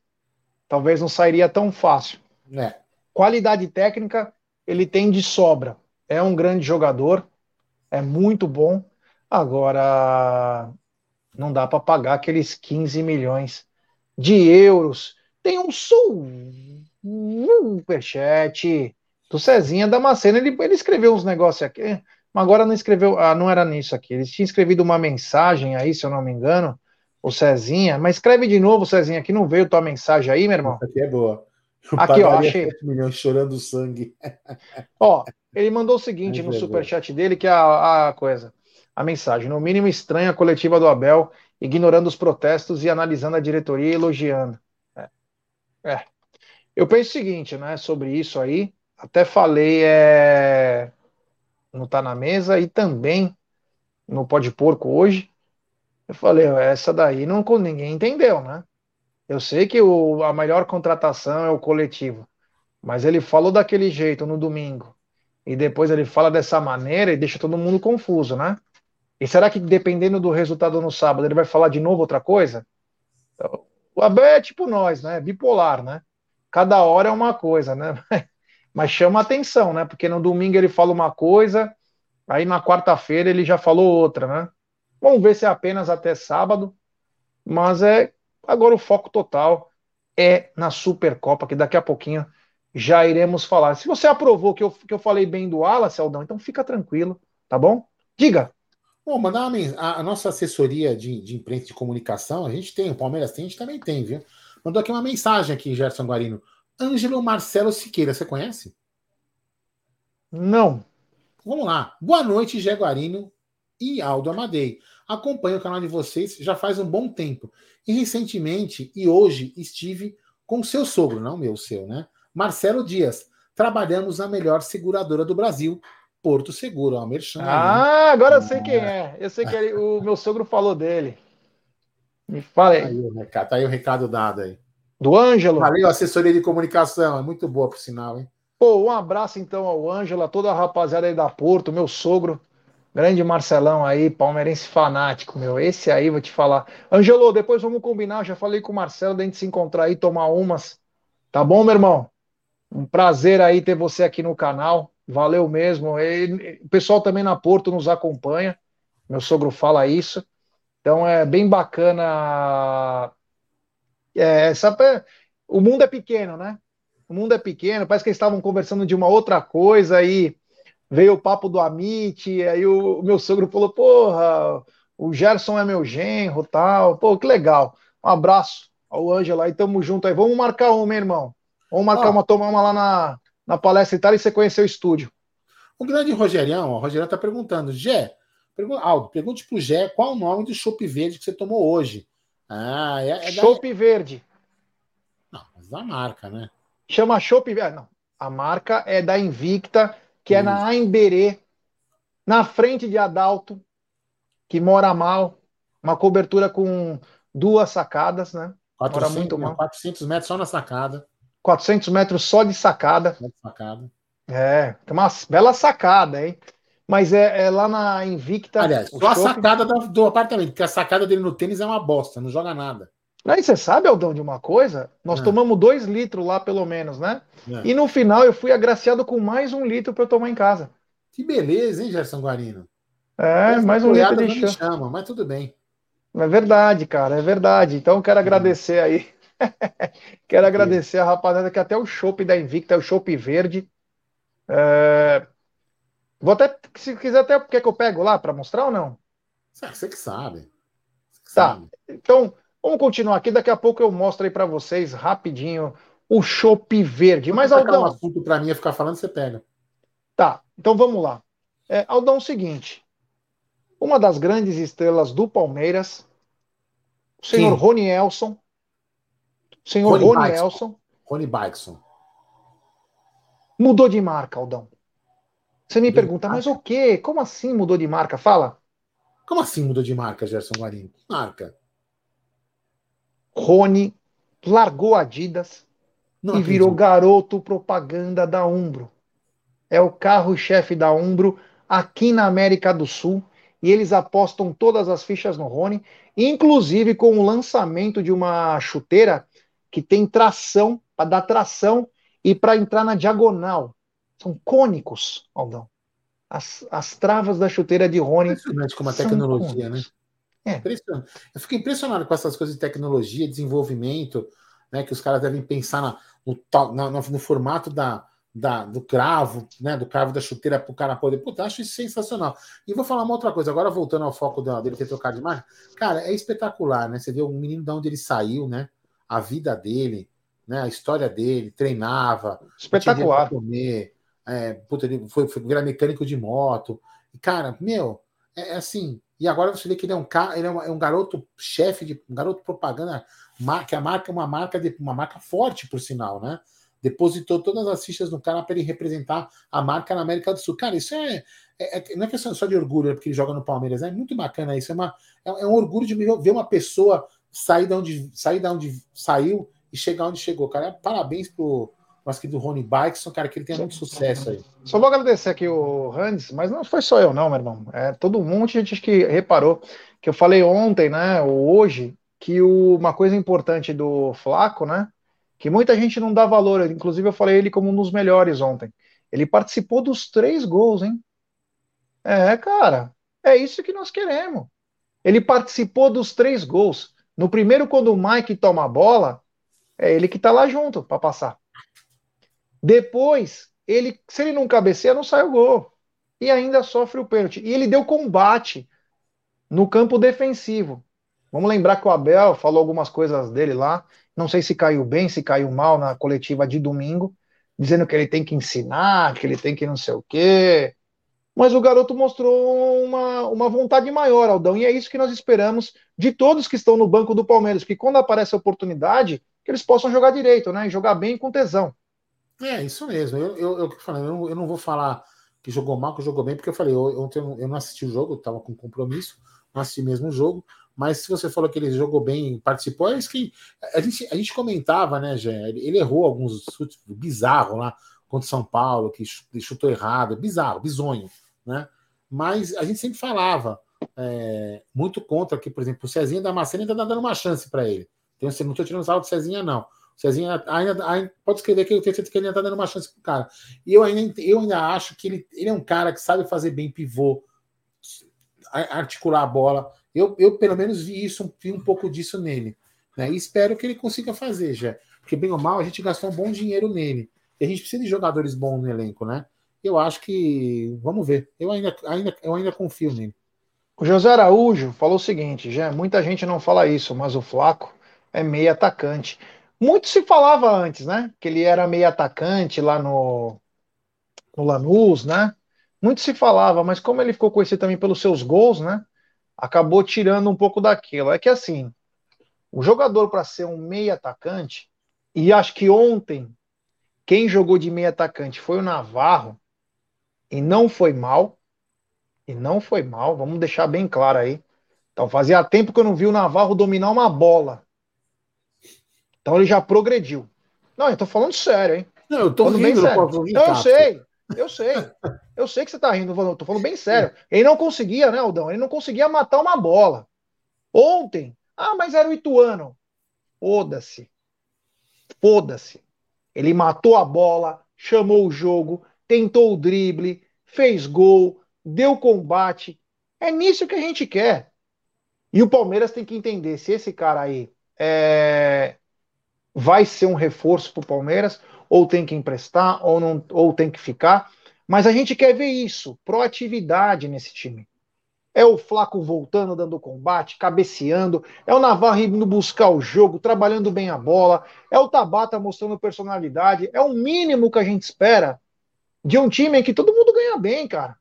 talvez não sairia tão fácil. É. Qualidade técnica, ele tem de sobra. É um grande jogador, é muito bom. Agora, não dá para pagar aqueles 15 milhões de euros. Tem um superchat do Cezinha Damasceno. Ele, ele escreveu uns negócios aqui, mas agora não escreveu. Ah, não era nisso aqui. Ele tinha escrevido uma mensagem aí, se eu não me engano, o Cezinha. Mas escreve de novo, Cezinha, que não veio tua mensagem aí, meu irmão. Essa aqui é boa. Eu aqui, ó, achei. milhões chorando sangue. ó, ele mandou o seguinte no é superchat dele, que é a, a coisa. A mensagem, no mínimo estranha a coletiva do Abel, ignorando os protestos e analisando a diretoria e elogiando. É. é. Eu penso o seguinte, né, sobre isso aí. Até falei é, no Tá na Mesa e também no Pode Porco hoje. Eu falei, essa daí não ninguém entendeu, né? Eu sei que o, a melhor contratação é o coletivo, mas ele falou daquele jeito no domingo e depois ele fala dessa maneira e deixa todo mundo confuso, né? E será que dependendo do resultado no sábado ele vai falar de novo outra coisa? Então, o Abel é tipo nós, né? Bipolar, né? Cada hora é uma coisa, né? Mas chama atenção, né? Porque no domingo ele fala uma coisa, aí na quarta-feira ele já falou outra, né? Vamos ver se é apenas até sábado, mas é agora o foco total é na Supercopa, que daqui a pouquinho já iremos falar. Se você aprovou que eu, que eu falei bem do Wallace, Aldão, então fica tranquilo, tá bom? Diga. Bom, mandar uma a, a nossa assessoria de, de imprensa de comunicação, a gente tem, o Palmeiras tem, a gente também tem, viu? Mandou aqui uma mensagem aqui, Gerson Guarino. Ângelo Marcelo Siqueira, você conhece? Não. Vamos lá. Boa noite, Jaguarino e Aldo Amadei. Acompanho o canal de vocês já faz um bom tempo. E recentemente e hoje estive com o seu sogro, não meu, seu, né? Marcelo Dias. Trabalhamos na melhor seguradora do Brasil, Porto Seguro, ó, Merchan. Ah, agora eu sei quem é. Eu sei que ele, o meu sogro falou dele. Me fala aí. Tá aí, o recado, tá aí o recado dado aí. Do Ângelo. Valeu, assessoria de comunicação. É muito boa, por sinal, hein? Pô, um abraço então ao Ângelo, a toda a rapaziada aí da Porto, meu sogro. Grande Marcelão aí, palmeirense fanático, meu. Esse aí, vou te falar. Ângelo, depois vamos combinar. Já falei com o Marcelo, da gente se encontrar aí, tomar umas. Tá bom, meu irmão? Um prazer aí ter você aqui no canal. Valeu mesmo. E, o pessoal também na Porto nos acompanha. Meu sogro fala isso. Então é bem bacana é, essa, o mundo é pequeno, né? O mundo é pequeno, parece que eles estavam conversando de uma outra coisa, aí veio o papo do Amit, aí o, o meu sogro falou, porra, o Gerson é meu genro, tal, pô, que legal. Um abraço ao Ângelo aí, tamo junto aí. Vamos marcar uma, irmão. Vamos marcar uma, tomar uma lá na, na palestra Itália e você conhecer o estúdio. O grande Rogerião, o Rogerião tá perguntando, Gé, pergunta, Aldo, pergunte pro Gé qual o nome do chopp verde que você tomou hoje. Ah, é, é Chopp da... Verde. Não, mas da marca, né? Chama Chopp Verde. Não, a marca é da Invicta, que é na Aimberê, na frente de Adalto, que mora mal. Uma cobertura com duas sacadas, né? 400, mora muito mal. 400 metros só na sacada. 400 metros só de sacada. Só de sacada. É, uma bela sacada, hein? Mas é, é, lá na Invicta. Aliás, só a sacada do, do, apartamento, porque a sacada dele no tênis é uma bosta, não joga nada. Aí você sabe, Aldão, de uma coisa? Nós é. tomamos dois litros lá, pelo menos, né? É. E no final eu fui agraciado com mais um litro para eu tomar em casa. Que beleza, hein, Gerson Guarino? É, mais um litro de chama. chama, mas tudo bem. É verdade, cara, é verdade. Então quero agradecer aí. quero agradecer a rapaziada que até o chopp da Invicta, o chopp verde. É, Vou até, se quiser, até quer que eu pego lá para mostrar ou não? Você que sabe. que tá. Sabe. Então, vamos continuar aqui. Daqui a pouco eu mostro aí para vocês rapidinho o chopp verde. Mas, Aldão. um assunto para mim é ficar falando, você pega. Tá, então vamos lá. É, Aldão, é o seguinte. Uma das grandes estrelas do Palmeiras, o senhor Sim. Rony Elson. Senhor Rony, Rony Elson. Rony Bikeson. Mudou de marca, Aldão. Você me pergunta, mas o quê? Como assim mudou de marca? Fala. Como assim mudou de marca, Gerson Guarino? Marca. Rony largou Adidas Não e acredito. virou garoto propaganda da Umbro. É o carro-chefe da Umbro aqui na América do Sul e eles apostam todas as fichas no Rony, inclusive com o lançamento de uma chuteira que tem tração, para dar tração e para entrar na diagonal. São cônicos, Aldão. As, as travas da chuteira de Rony. Impressionante como a tecnologia, né? É. Impressionante. Eu fico impressionado com essas coisas de tecnologia, desenvolvimento, né? Que os caras devem pensar na, no, no, no formato da, da, do cravo, né? Do cravo da chuteira para o cara poder. Puta, acho isso sensacional. E vou falar uma outra coisa, agora voltando ao foco dele ter trocado de imagem. Cara, é espetacular, né? Você vê o menino de onde ele saiu, né? A vida dele, né? A história dele, treinava, espetacular. Comer, é, puta, ele foi, foi virar mecânico de moto. E, cara, meu, é, é, assim. E agora você vê que ele é um cara, ele é um, é um garoto chefe de um garoto propaganda, que a marca é uma marca de uma marca forte, por sinal, né? Depositou todas as fichas no cara para ele representar a marca na América do Sul. Cara, isso é, é, é não é questão só de orgulho, é porque ele joga no Palmeiras, é muito bacana isso. É, uma, é, é um orgulho de ver uma pessoa sair da onde sair da onde saiu e chegar onde chegou, cara. Parabéns pro nosso querido Rony Bikeson, cara, que ele tenha muito sucesso aí. Só vou agradecer aqui o Hans, mas não foi só eu, não, meu irmão. É todo um monte gente que reparou que eu falei ontem, né, ou hoje, que o, uma coisa importante do Flaco, né, que muita gente não dá valor, inclusive eu falei ele como um dos melhores ontem. Ele participou dos três gols, hein? É, cara, é isso que nós queremos. Ele participou dos três gols. No primeiro, quando o Mike toma a bola, é ele que tá lá junto para passar. Depois, ele, se ele não cabeceia, não sai o gol. E ainda sofre o pênalti. E ele deu combate no campo defensivo. Vamos lembrar que o Abel falou algumas coisas dele lá. Não sei se caiu bem, se caiu mal na coletiva de domingo, dizendo que ele tem que ensinar, que ele tem que não sei o quê. Mas o garoto mostrou uma, uma vontade maior, Aldão, e é isso que nós esperamos de todos que estão no banco do Palmeiras, que quando aparece a oportunidade, que eles possam jogar direito, né? E jogar bem com tesão. É, isso mesmo. Eu, eu, eu, eu, não, eu não vou falar que jogou mal, que jogou bem, porque eu falei, ontem eu, não assisti o jogo, estava com compromisso, não assisti mesmo o jogo, mas se você falou que ele jogou bem, participou, é isso que a gente, a gente comentava, né, Gé? Ele errou alguns chutes bizarros lá contra São Paulo, que chutou errado, bizarro, bizonho, né? Mas a gente sempre falava é, muito contra que, por exemplo, o Cezinha da Macena ainda tá dando uma chance para ele. Então, assim, não estou tirando salvo do Cezinha, não. O Cezinha ainda, ainda, pode escrever que eu tenho certeza que ele ainda está dando uma chance pro cara. E eu ainda, eu ainda acho que ele, ele é um cara que sabe fazer bem pivô, articular a bola. Eu, eu pelo menos vi isso, vi um pouco disso nele. Né? E espero que ele consiga fazer, já. Porque, bem ou mal, a gente gastou um bom dinheiro nele. E a gente precisa de jogadores bons no elenco, né? Eu acho que. Vamos ver. Eu ainda, ainda, eu ainda confio nele. O José Araújo falou o seguinte: já muita gente não fala isso, mas o Flaco é meio atacante. Muito se falava antes, né? Que ele era meio atacante lá no, no Lanús, né? Muito se falava, mas como ele ficou conhecido também pelos seus gols, né? Acabou tirando um pouco daquilo. É que assim, o jogador para ser um meio atacante, e acho que ontem quem jogou de meio atacante foi o Navarro, e não foi mal. E não foi mal, vamos deixar bem claro aí. Então fazia tempo que eu não vi o Navarro dominar uma bola. Então ele já progrediu. Não, eu tô falando sério, hein? Não, eu tô falando bem sério. Não, eu sei, eu sei. Eu sei que você tá rindo, eu tô falando bem sério. Ele não conseguia, né, Aldão? Ele não conseguia matar uma bola. Ontem, ah, mas era o Ituano. Foda-se. Foda-se. Ele matou a bola, chamou o jogo, tentou o drible, fez gol, deu combate. É nisso que a gente quer. E o Palmeiras tem que entender se esse cara aí é, vai ser um reforço para o Palmeiras, ou tem que emprestar, ou, não, ou tem que ficar. Mas a gente quer ver isso, proatividade nesse time. É o Flaco voltando, dando combate, cabeceando. É o Navarro indo buscar o jogo, trabalhando bem a bola. É o Tabata mostrando personalidade. É o mínimo que a gente espera de um time em que todo mundo ganha bem, cara.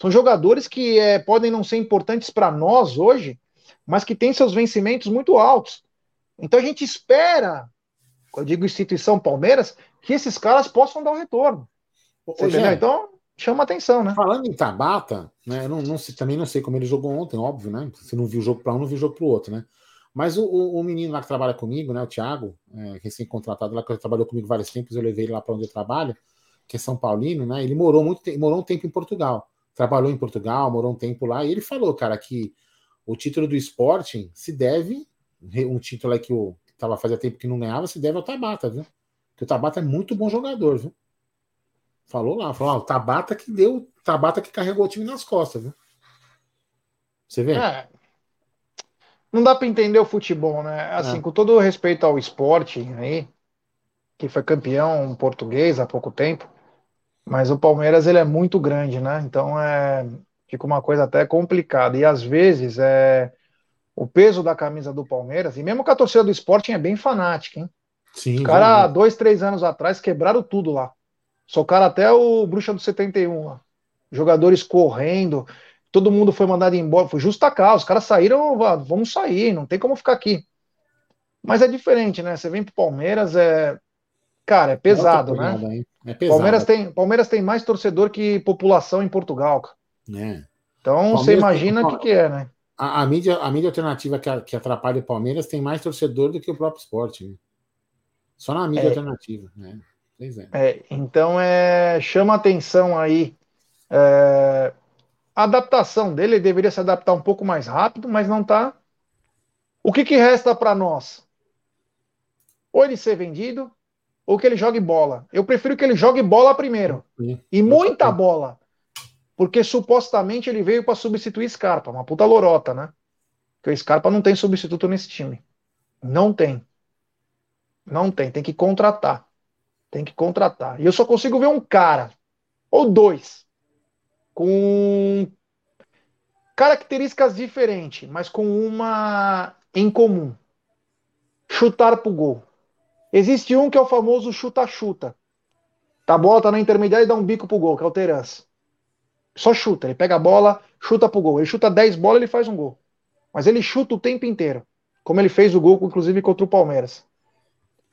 São jogadores que é, podem não ser importantes para nós hoje, mas que têm seus vencimentos muito altos. Então a gente espera eu digo instituição Palmeiras, que esses caras possam dar um retorno. Ô, então, chama atenção, né? Falando em Tabata, né? Eu não, não sei, também não sei como ele jogou ontem, óbvio, né? Você não viu o jogo para um, não viu o jogo para o outro, né? Mas o, o, o, menino lá que trabalha comigo, né? O Thiago, é, recém-contratado lá, que trabalhou comigo vários tempos, eu levei ele lá para onde eu trabalho, que é São Paulino, né? Ele morou muito morou um tempo em Portugal. Trabalhou em Portugal, morou um tempo lá, e ele falou, cara, que o título do Sporting se deve, um título aí que o, tava fazia tempo que não ganhava, se deve ao Tabata, viu? Porque o Tabata é muito bom jogador, viu? Falou lá, falou, ó, o Tabata que deu, Tabata que carregou o time nas costas, viu? Você vê? É. Não dá para entender o futebol, né? Assim, é. com todo respeito ao esporte aí, que foi campeão português há pouco tempo, mas o Palmeiras ele é muito grande, né? Então é fica uma coisa até complicada e às vezes é o peso da camisa do Palmeiras e mesmo que a torcida do Sporting é bem fanática, hein? Sim. Os caras dois, três anos atrás quebraram tudo lá, socaram até o Bruxa do 71 lá, jogadores correndo, todo mundo foi mandado embora, foi justa causa, os caras saíram, vamos sair, não tem como ficar aqui. Mas é diferente, né? Você vem pro Palmeiras, é. Cara, é pesado, né? É pesado. Palmeiras, tem, Palmeiras tem mais torcedor que população em Portugal. É. Então Palmeiras você imagina o que, que, é, né? A, a, mídia, a mídia alternativa que, que atrapalha o Palmeiras tem mais torcedor do que o próprio esporte. Né? Só na mídia é. alternativa. Né? É. é. Então é, chama atenção aí. É, a adaptação dele ele deveria se adaptar um pouco mais rápido, mas não está. O que, que resta para nós? Ou ele ser vendido, ou que ele jogue bola. Eu prefiro que ele jogue bola primeiro. E muita bola. Porque supostamente ele veio para substituir Scarpa, uma puta lorota, né? Porque o Scarpa não tem substituto nesse time. Não tem. Não tem, tem que contratar. Tem que contratar. E eu só consigo ver um cara, ou dois, com características diferentes, mas com uma em comum: chutar pro gol. Existe um que é o famoso chuta-chuta. Tá, a bola tá na intermediária e dá um bico pro gol, que é o Terence. Só chuta, ele pega a bola, chuta pro gol. Ele chuta 10 bolas, ele faz um gol. Mas ele chuta o tempo inteiro, como ele fez o gol, inclusive contra o Palmeiras.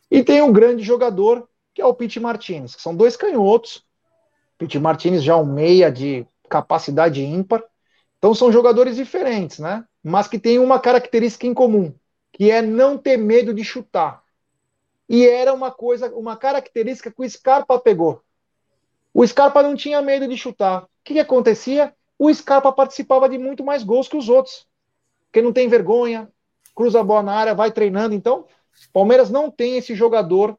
E tem um grande jogador, que é o Pete Martinez, que são dois canhotos. Pete Martinez já é um meia de capacidade ímpar. Então são jogadores diferentes, né? Mas que têm uma característica em comum, que é não ter medo de chutar. E era uma coisa, uma característica que o Scarpa pegou. O Scarpa não tinha medo de chutar. O que, que acontecia? O Scarpa participava de muito mais gols que os outros. Porque não tem vergonha, cruza a bola na área, vai treinando. Então, Palmeiras não tem esse jogador,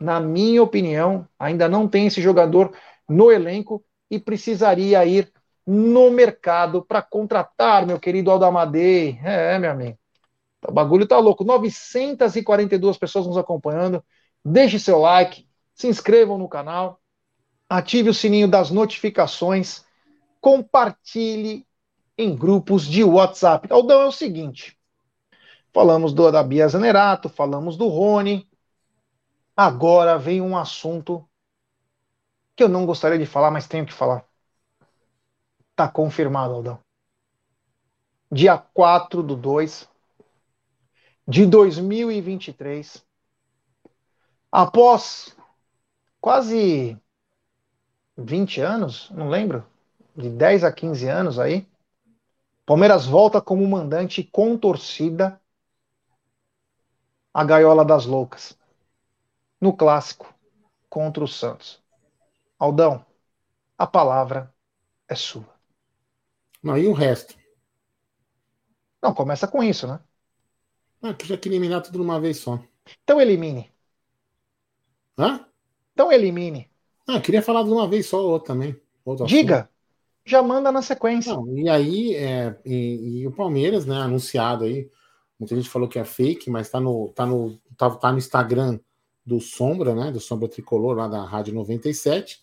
na minha opinião, ainda não tem esse jogador no elenco e precisaria ir no mercado para contratar, meu querido Aldamadei. É, meu amigo. O bagulho tá louco. 942 pessoas nos acompanhando. Deixe seu like, se inscrevam no canal, ative o sininho das notificações, compartilhe em grupos de WhatsApp. Aldão, é o seguinte. Falamos do, da Bia Zanerato, falamos do Rony. Agora vem um assunto que eu não gostaria de falar, mas tenho que falar. Tá confirmado, Aldão. Dia 4 do 2 de 2023, após quase 20 anos, não lembro, de 10 a 15 anos aí, Palmeiras volta como mandante com torcida a gaiola das loucas no clássico contra o Santos. Aldão, a palavra é sua. Não, e o resto? Não, começa com isso, né? Ah, tu já queria eliminar tudo de uma vez só. Então elimine. Hã? Então elimine. Ah, queria falar de uma vez só outra também. Outro Diga. Assunto. Já manda na sequência. Não, e aí, é, e, e, o Palmeiras, né, anunciado aí. Muita gente falou que é fake, mas tá no, tá no, tá, tá no Instagram do Sombra, né? Do Sombra Tricolor, lá da Rádio 97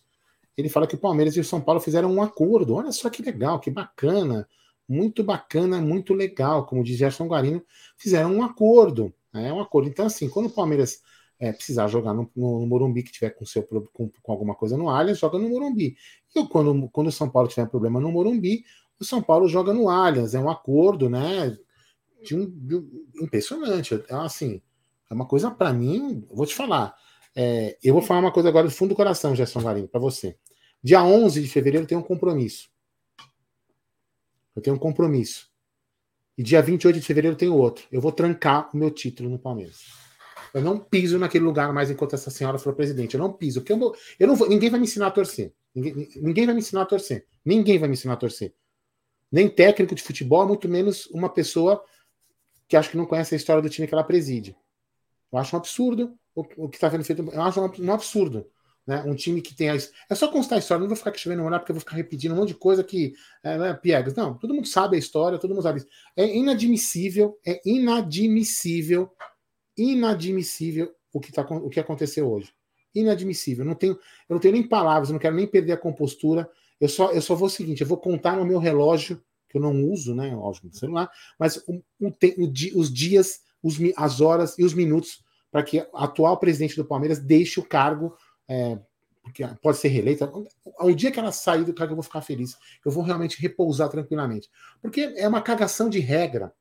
ele fala que o Palmeiras e o São Paulo fizeram um acordo. Olha só que legal, que bacana, muito bacana, muito legal. Como diz Gerson Guarino, fizeram um acordo. Né? um acordo. Então, assim, quando o Palmeiras é, precisar jogar no, no, no, Morumbi, que tiver com, seu, com, com, alguma coisa no Allianz, joga no Morumbi. E quando, quando o São Paulo tiver problema no Morumbi, o São Paulo joga no Allianz. É um acordo, né? De um, de um, impressionante. É, assim, é uma coisa para mim, vou te falar. É, eu vou falar uma coisa agora do fundo do coração, Gerson Guarino, para você. Dia 11 de fevereiro tenho um compromisso. Eu tenho um compromisso. E dia 28 de fevereiro tenho outro. Eu vou trancar o meu título no Palmeiras. Eu não piso naquele lugar mais enquanto essa senhora for presidente. Eu não piso. Porque eu não, eu não vou, ninguém vai me ensinar a torcer. Ninguém, ninguém vai me ensinar a torcer. Ninguém vai me ensinar a torcer. Nem técnico de futebol, muito menos uma pessoa que acho que não conhece a história do time que ela preside. Eu acho um absurdo o, o que está sendo feito. Eu acho um absurdo. Né? Um time que tem. A, é só constar a história, não vou ficar chovendo molhado porque eu vou ficar repetindo um monte de coisa que. É, né, piegas. Não, todo mundo sabe a história, todo mundo sabe isso. É inadmissível, é inadmissível, inadmissível o que, tá, o que aconteceu hoje. Inadmissível. Não tenho, eu não tenho nem palavras, não quero nem perder a compostura. Eu só, eu só vou o seguinte: eu vou contar no meu relógio, que eu não uso, né? Lógico, no celular, mas o, o, o, os dias, os, as horas e os minutos para que o atual presidente do Palmeiras deixe o cargo é, porque pode ser reeleita. O dia que ela sair do cargo, eu vou ficar feliz. Eu vou realmente repousar tranquilamente. Porque é uma cagação de regra.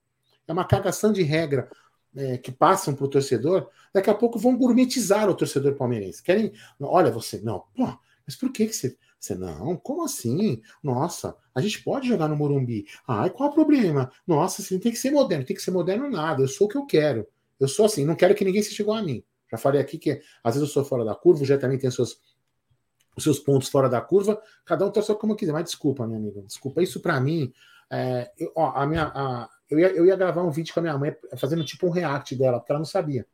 É uma cagação de regra é, que passam para o torcedor. Daqui a pouco vão gourmetizar o torcedor palmeirense. Querem. Olha, você. Não, pô, mas por que, que você. Você, não, como assim? Nossa, a gente pode jogar no Morumbi. Ai, qual o problema? Nossa, você tem que ser moderno. Tem que ser moderno nada. Eu sou o que eu quero. Eu sou assim, não quero que ninguém seja igual a mim. Já falei aqui que às vezes eu sou fora da curva, já também tem seus, os seus pontos fora da curva, cada um torce como quiser, mas desculpa, minha amiga, desculpa. Isso para mim, é, eu, ó, a minha, a, eu, ia, eu ia gravar um vídeo com a minha mãe fazendo tipo um react dela, porque ela não sabia.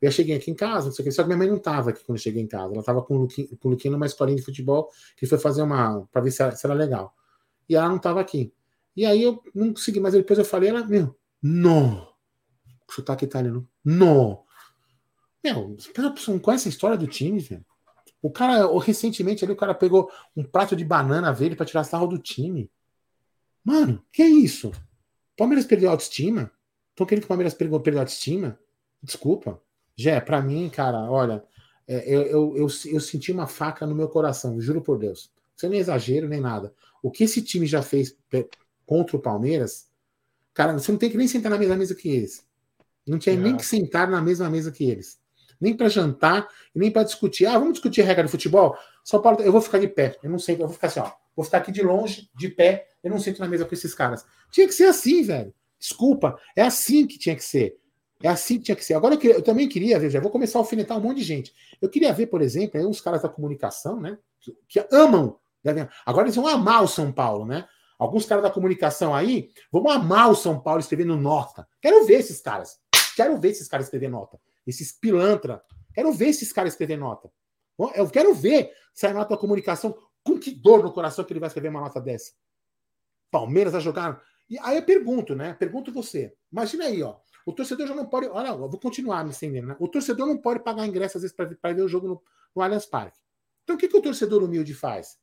Eu cheguei aqui em casa, não sei o que, só que minha mãe não estava aqui quando eu cheguei em casa. Ela estava com o Luquinho, com o Luquinho numa escolinha de futebol que foi fazer uma. para ver se era, se era, legal. E ela não estava aqui. E aí eu não consegui, mas depois eu falei, ela, meu, não. Sotaque italiano, não. Meu, você não conhece a história do time, velho? O cara, recentemente ali, o cara pegou um prato de banana verde para tirar sarro do time. Mano, que é isso? Palmeiras perdeu a autoestima? Estão querendo que o Palmeiras perdeu, perdeu a autoestima? Desculpa. Jé, pra mim, cara, olha, é, eu, eu, eu, eu, senti uma faca no meu coração, juro por Deus. Isso nem é exagero, nem nada. O que esse time já fez contra o Palmeiras, cara, você não tem que nem sentar na mesma mesa que eles. Não tinha é. nem que sentar na mesma mesa que eles nem para jantar nem para discutir. Ah, vamos discutir regra do futebol? Só Paulo, eu vou ficar de pé. Eu não sei, eu vou ficar assim, ó. Vou ficar aqui de longe, de pé. Eu não sento na mesa com esses caras. Tinha que ser assim, velho. Desculpa, é assim que tinha que ser. É assim que tinha que ser. Agora eu, queria, eu também queria ver, já vou começar a alfinetar um monte de gente. Eu queria ver, por exemplo, aí uns caras da comunicação, né? Que, amam. Agora eles vão amar o São Paulo, né? Alguns caras da comunicação aí vão amar o São Paulo escrevendo nota. Quero ver esses caras. Quero ver esses caras escrever nota esses pilantra. Quero ver esses caras escrever nota. Eu quero ver a nota da comunicação, com que dor no coração que ele vai escrever uma nota dessa. Palmeiras vai jogar. E aí eu pergunto, né? Pergunto você. Imagina aí, ó. O torcedor já não pode. Olha, eu vou continuar me estendendo, né? O torcedor não pode pagar ingresso, às vezes, para ver o jogo no, no Allianz Parque. Então o que, que o torcedor humilde faz?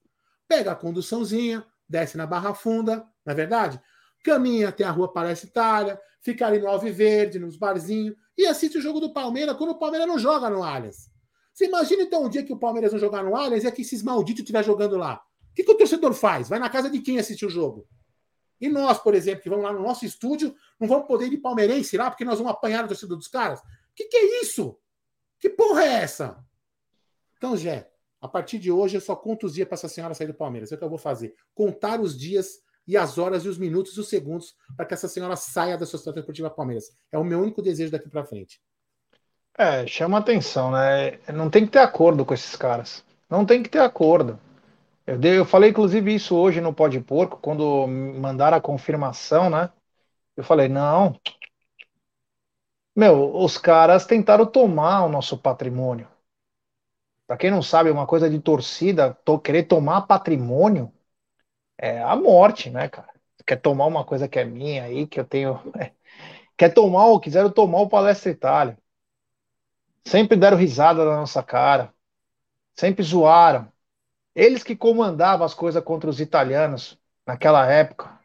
Pega a conduçãozinha, desce na Barra Funda, não é verdade? Caminha até a rua Palestra Itália, fica ali no Alviverde, nos barzinhos, e assiste o jogo do Palmeiras quando o Palmeiras não joga no Allianz. Você imagina então um dia que o Palmeiras não jogar no Allianz e é que esses malditos estiver jogando lá. O que, que o torcedor faz? Vai na casa de quem assistir o jogo? E nós, por exemplo, que vamos lá no nosso estúdio, não vamos poder ir de palmeirense lá porque nós vamos apanhar a torcida dos caras? O que, que é isso? Que porra é essa? Então, Jé, a partir de hoje eu só conto os dias para essa senhora sair do Palmeiras. É o que eu vou fazer. Contar os dias e as horas e os minutos e os segundos para que essa senhora saia da Sociedade Esportiva Palmeiras. É o meu único desejo daqui para frente. É, chama atenção, né? Não tem que ter acordo com esses caras. Não tem que ter acordo. Eu, dei, eu falei, inclusive, isso hoje no Pó de Porco, quando mandaram a confirmação, né? Eu falei, não. Meu, os caras tentaram tomar o nosso patrimônio. Para quem não sabe, uma coisa de torcida, to, querer tomar patrimônio é a morte, né, cara? Quer tomar uma coisa que é minha aí, que eu tenho. Quer tomar ou quiseram tomar o Palestra Itália. Sempre deram risada na nossa cara. Sempre zoaram. Eles que comandavam as coisas contra os italianos naquela época.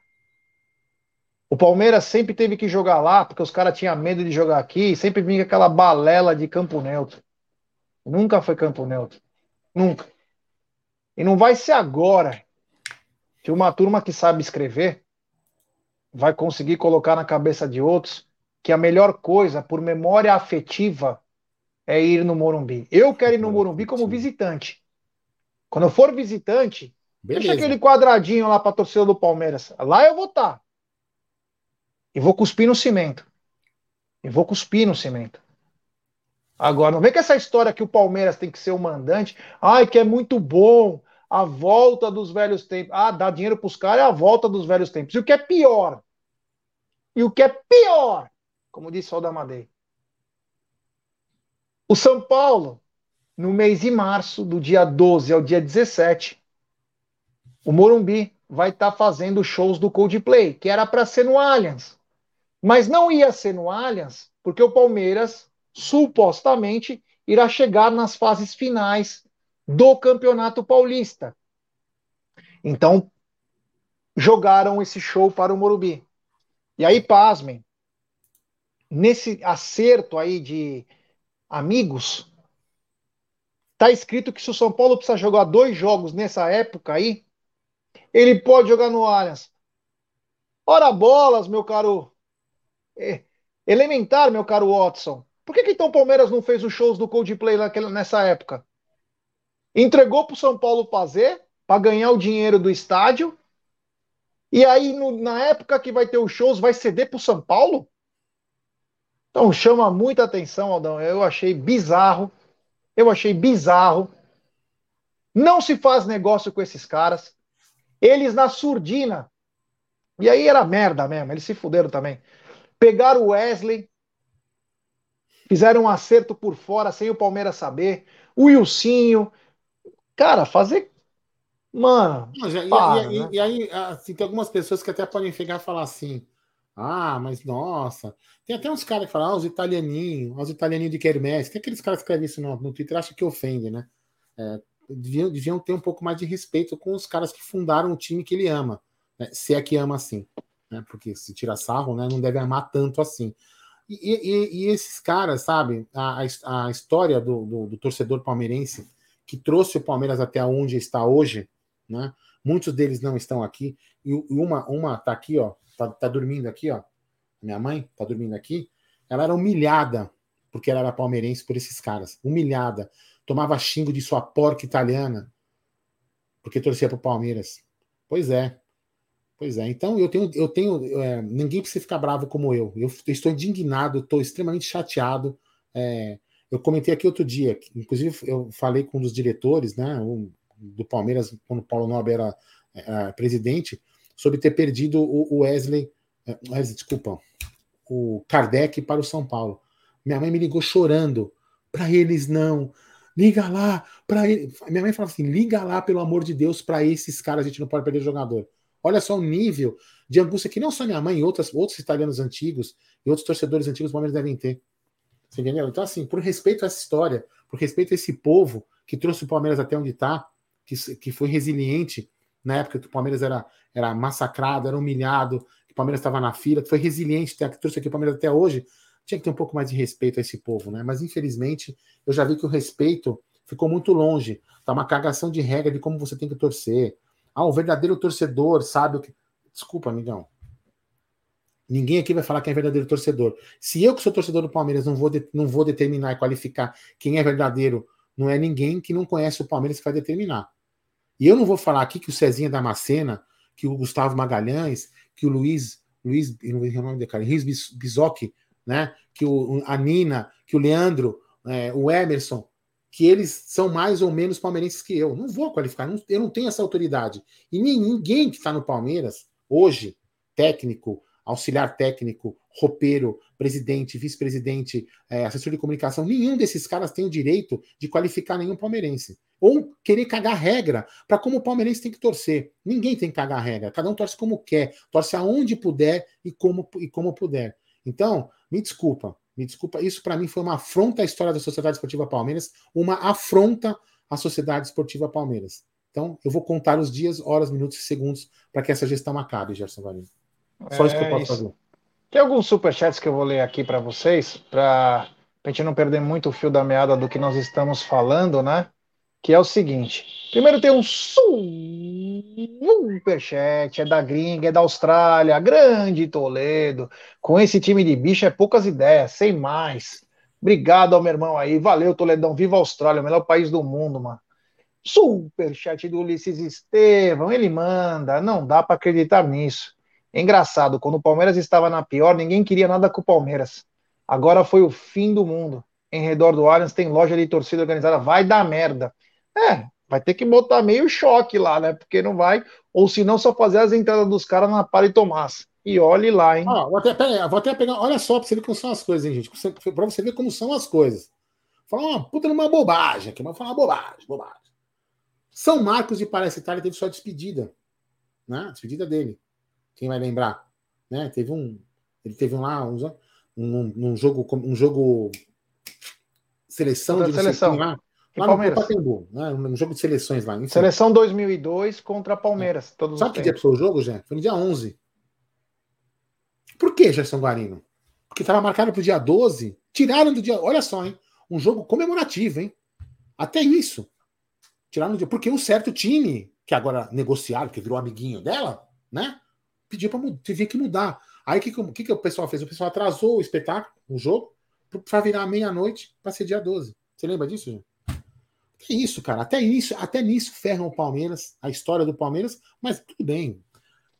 O Palmeiras sempre teve que jogar lá, porque os caras tinham medo de jogar aqui, sempre vinha aquela balela de campo neutro. Nunca foi campo neutro. Nunca. E não vai ser agora que uma turma que sabe escrever vai conseguir colocar na cabeça de outros que a melhor coisa, por memória afetiva, é ir no Morumbi. Eu quero ir no Morumbi como visitante. Quando eu for visitante, Beleza. deixa aquele quadradinho lá para a torcida do Palmeiras. Lá eu vou estar. Tá. E vou cuspir no cimento. E vou cuspir no cimento. Agora, não vem com essa história que o Palmeiras tem que ser o mandante. Ai, que é muito bom a volta dos velhos tempos. Ah, dar dinheiro para os caras é a volta dos velhos tempos. E o que é pior? E o que é pior? Como disse o Damadei. O São Paulo, no mês de março, do dia 12 ao dia 17, o Morumbi vai estar tá fazendo shows do Coldplay, que era para ser no Allianz. Mas não ia ser no Allianz, porque o Palmeiras supostamente irá chegar nas fases finais do Campeonato Paulista. Então, jogaram esse show para o Morumbi. E aí, pasmem, nesse acerto aí de amigos, tá escrito que se o São Paulo precisa jogar dois jogos nessa época aí, ele pode jogar no Allianz. Ora bolas, meu caro. É, elementar, meu caro Watson. Por que, que então o Palmeiras não fez os shows do Coldplay naquela, nessa época? Entregou para o São Paulo fazer, para ganhar o dinheiro do estádio. E aí, no, na época que vai ter os shows, vai ceder para o São Paulo? Então chama muita atenção, Aldão. Eu achei bizarro. Eu achei bizarro. Não se faz negócio com esses caras. Eles na surdina. E aí era merda mesmo. Eles se fuderam também. Pegaram o Wesley. Fizeram um acerto por fora sem o Palmeiras saber. O Wilsinho. Cara, fazer. Mano. E, para, e, né? e, aí, assim, tem algumas pessoas que até podem chegar e falar assim. Ah, mas nossa. Tem até uns caras que falam, ah, os italianinhos, os italianinhos de Kermesse. Tem aqueles caras que escrevem isso no, no Twitter, acha que ofende, né? É, deviam, deviam ter um pouco mais de respeito com os caras que fundaram o time que ele ama. Né? Se é que ama assim. Né? Porque se tira sarro, né? não deve amar tanto assim. E, e, e esses caras, sabe, a, a história do, do, do, torcedor palmeirense que trouxe o Palmeiras até onde está hoje, né? Muitos deles não estão aqui. E uma, uma tá aqui, ó, tá, tá dormindo aqui, ó. Minha mãe tá dormindo aqui. Ela era humilhada porque ela era palmeirense por esses caras. Humilhada. Tomava xingo de sua porca italiana porque torcia pro Palmeiras. Pois é. Pois é. Então eu tenho, eu tenho, é, ninguém precisa ficar bravo como eu. Eu estou indignado, estou extremamente chateado. É, eu comentei aqui outro dia, inclusive eu falei com um dos diretores, né, um, do Palmeiras, quando o Paulo Nobre era, presidente, sobre ter perdido o Wesley, é, Wesley, desculpa, o Kardec para o São Paulo. Minha mãe me ligou chorando. Para eles não. Liga lá para ele. Minha mãe falava assim: liga lá, pelo amor de Deus, para esses caras, a gente não pode perder jogador. Olha só o nível de angústia que não só minha mãe, outras, outros italianos antigos e outros torcedores antigos do Palmeiras devem ter. Você entendeu? Então, assim, por respeito a essa história, por respeito a esse povo que trouxe o Palmeiras até onde está, que, que foi resiliente na época que o Palmeiras era, era massacrado, era humilhado, que o Palmeiras estava na fila, que foi resiliente, que trouxe aqui o Palmeiras até hoje, tinha que ter um pouco mais de respeito a esse povo, né? Mas infelizmente eu já vi que o respeito ficou muito longe. Tá uma cagação de regra de como você tem que torcer. Ah, o verdadeiro torcedor sabe o que. Desculpa, amigão. Ninguém aqui vai falar quem é verdadeiro torcedor. Se eu, que sou torcedor do Palmeiras, não vou, de, não vou determinar e qualificar quem é verdadeiro, não é ninguém que não conhece o Palmeiras que vai determinar. E eu não vou falar aqui que o Cezinha Damascena, que o Gustavo Magalhães, que o Luiz, Luiz, não o nome dele, cara, Luiz Bisocchi, né? Que o, a Nina, que o Leandro, é, o Emerson, que eles são mais ou menos palmeirenses que eu. Não vou qualificar, não, eu não tenho essa autoridade. E ninguém que está no Palmeiras, hoje, técnico, auxiliar técnico, roupeiro, presidente, vice-presidente, é, assessor de comunicação, nenhum desses caras tem o direito de qualificar nenhum palmeirense. Ou querer cagar regra para como o palmeirense tem que torcer. Ninguém tem que cagar regra. Cada um torce como quer, torce aonde puder e como, e como puder. Então, me desculpa, me desculpa, isso para mim foi uma afronta à história da Sociedade Esportiva Palmeiras, uma afronta à Sociedade Esportiva Palmeiras. Então, eu vou contar os dias, horas, minutos e segundos para que essa gestão acabe, Gerson Valim. Só é, isso que eu posso isso. fazer. Tem alguns superchats que eu vou ler aqui para vocês, para a gente não perder muito o fio da meada do que nós estamos falando, né? Que é o seguinte: primeiro tem um superchat, é da gringa, é da Austrália, grande Toledo. Com esse time de bicho é poucas ideias, sem mais. Obrigado ao meu irmão aí, valeu Toledão, viva a Austrália, o melhor país do mundo, mano. Superchat do Ulisses Estevam, ele manda, não dá para acreditar nisso. É engraçado, quando o Palmeiras estava na pior, ninguém queria nada com o Palmeiras. Agora foi o fim do mundo. Em redor do Allianz tem loja de torcida organizada, vai dar merda. É, vai ter que botar meio choque lá, né? Porque não vai, ou se não, só fazer as entradas dos caras na Pari Tomás. E olhe lá, hein? Ah, vou, até, pera, vou até pegar, olha só pra você ver como são as coisas, hein, gente? Pra você ver como são as coisas. falar uma puta numa bobagem aqui, mas falar uma bobagem, bobagem. São Marcos de Parece Itália teve sua despedida, né? despedida dele. Quem vai lembrar? Né? Teve um, ele teve um lá um, um, um jogo, um jogo seleção de seleção. lá, lá Palmeiras. no Pacaembu, né? um jogo de seleções lá. Enfim. Seleção 2002 contra Palmeiras. Todos Sabe que dia foi o jogo, Jé? Foi no dia 11. Por que, Gerson Guarino? Porque estava marcado para o dia 12. Tiraram do dia. Olha só, hein? Um jogo comemorativo, hein? Até isso. Tiraram do dia. Porque um certo time, que agora negociaram, que virou amiguinho dela, né? Pediu para teve que mudar. Aí o que, que, que, o pessoal fez? O pessoal atrasou o espetáculo, o jogo, para virar meia-noite para ser dia 12. Você lembra disso, gente? Que isso, cara. Até isso, até nisso ferram o Palmeiras, a história do Palmeiras, mas tudo bem.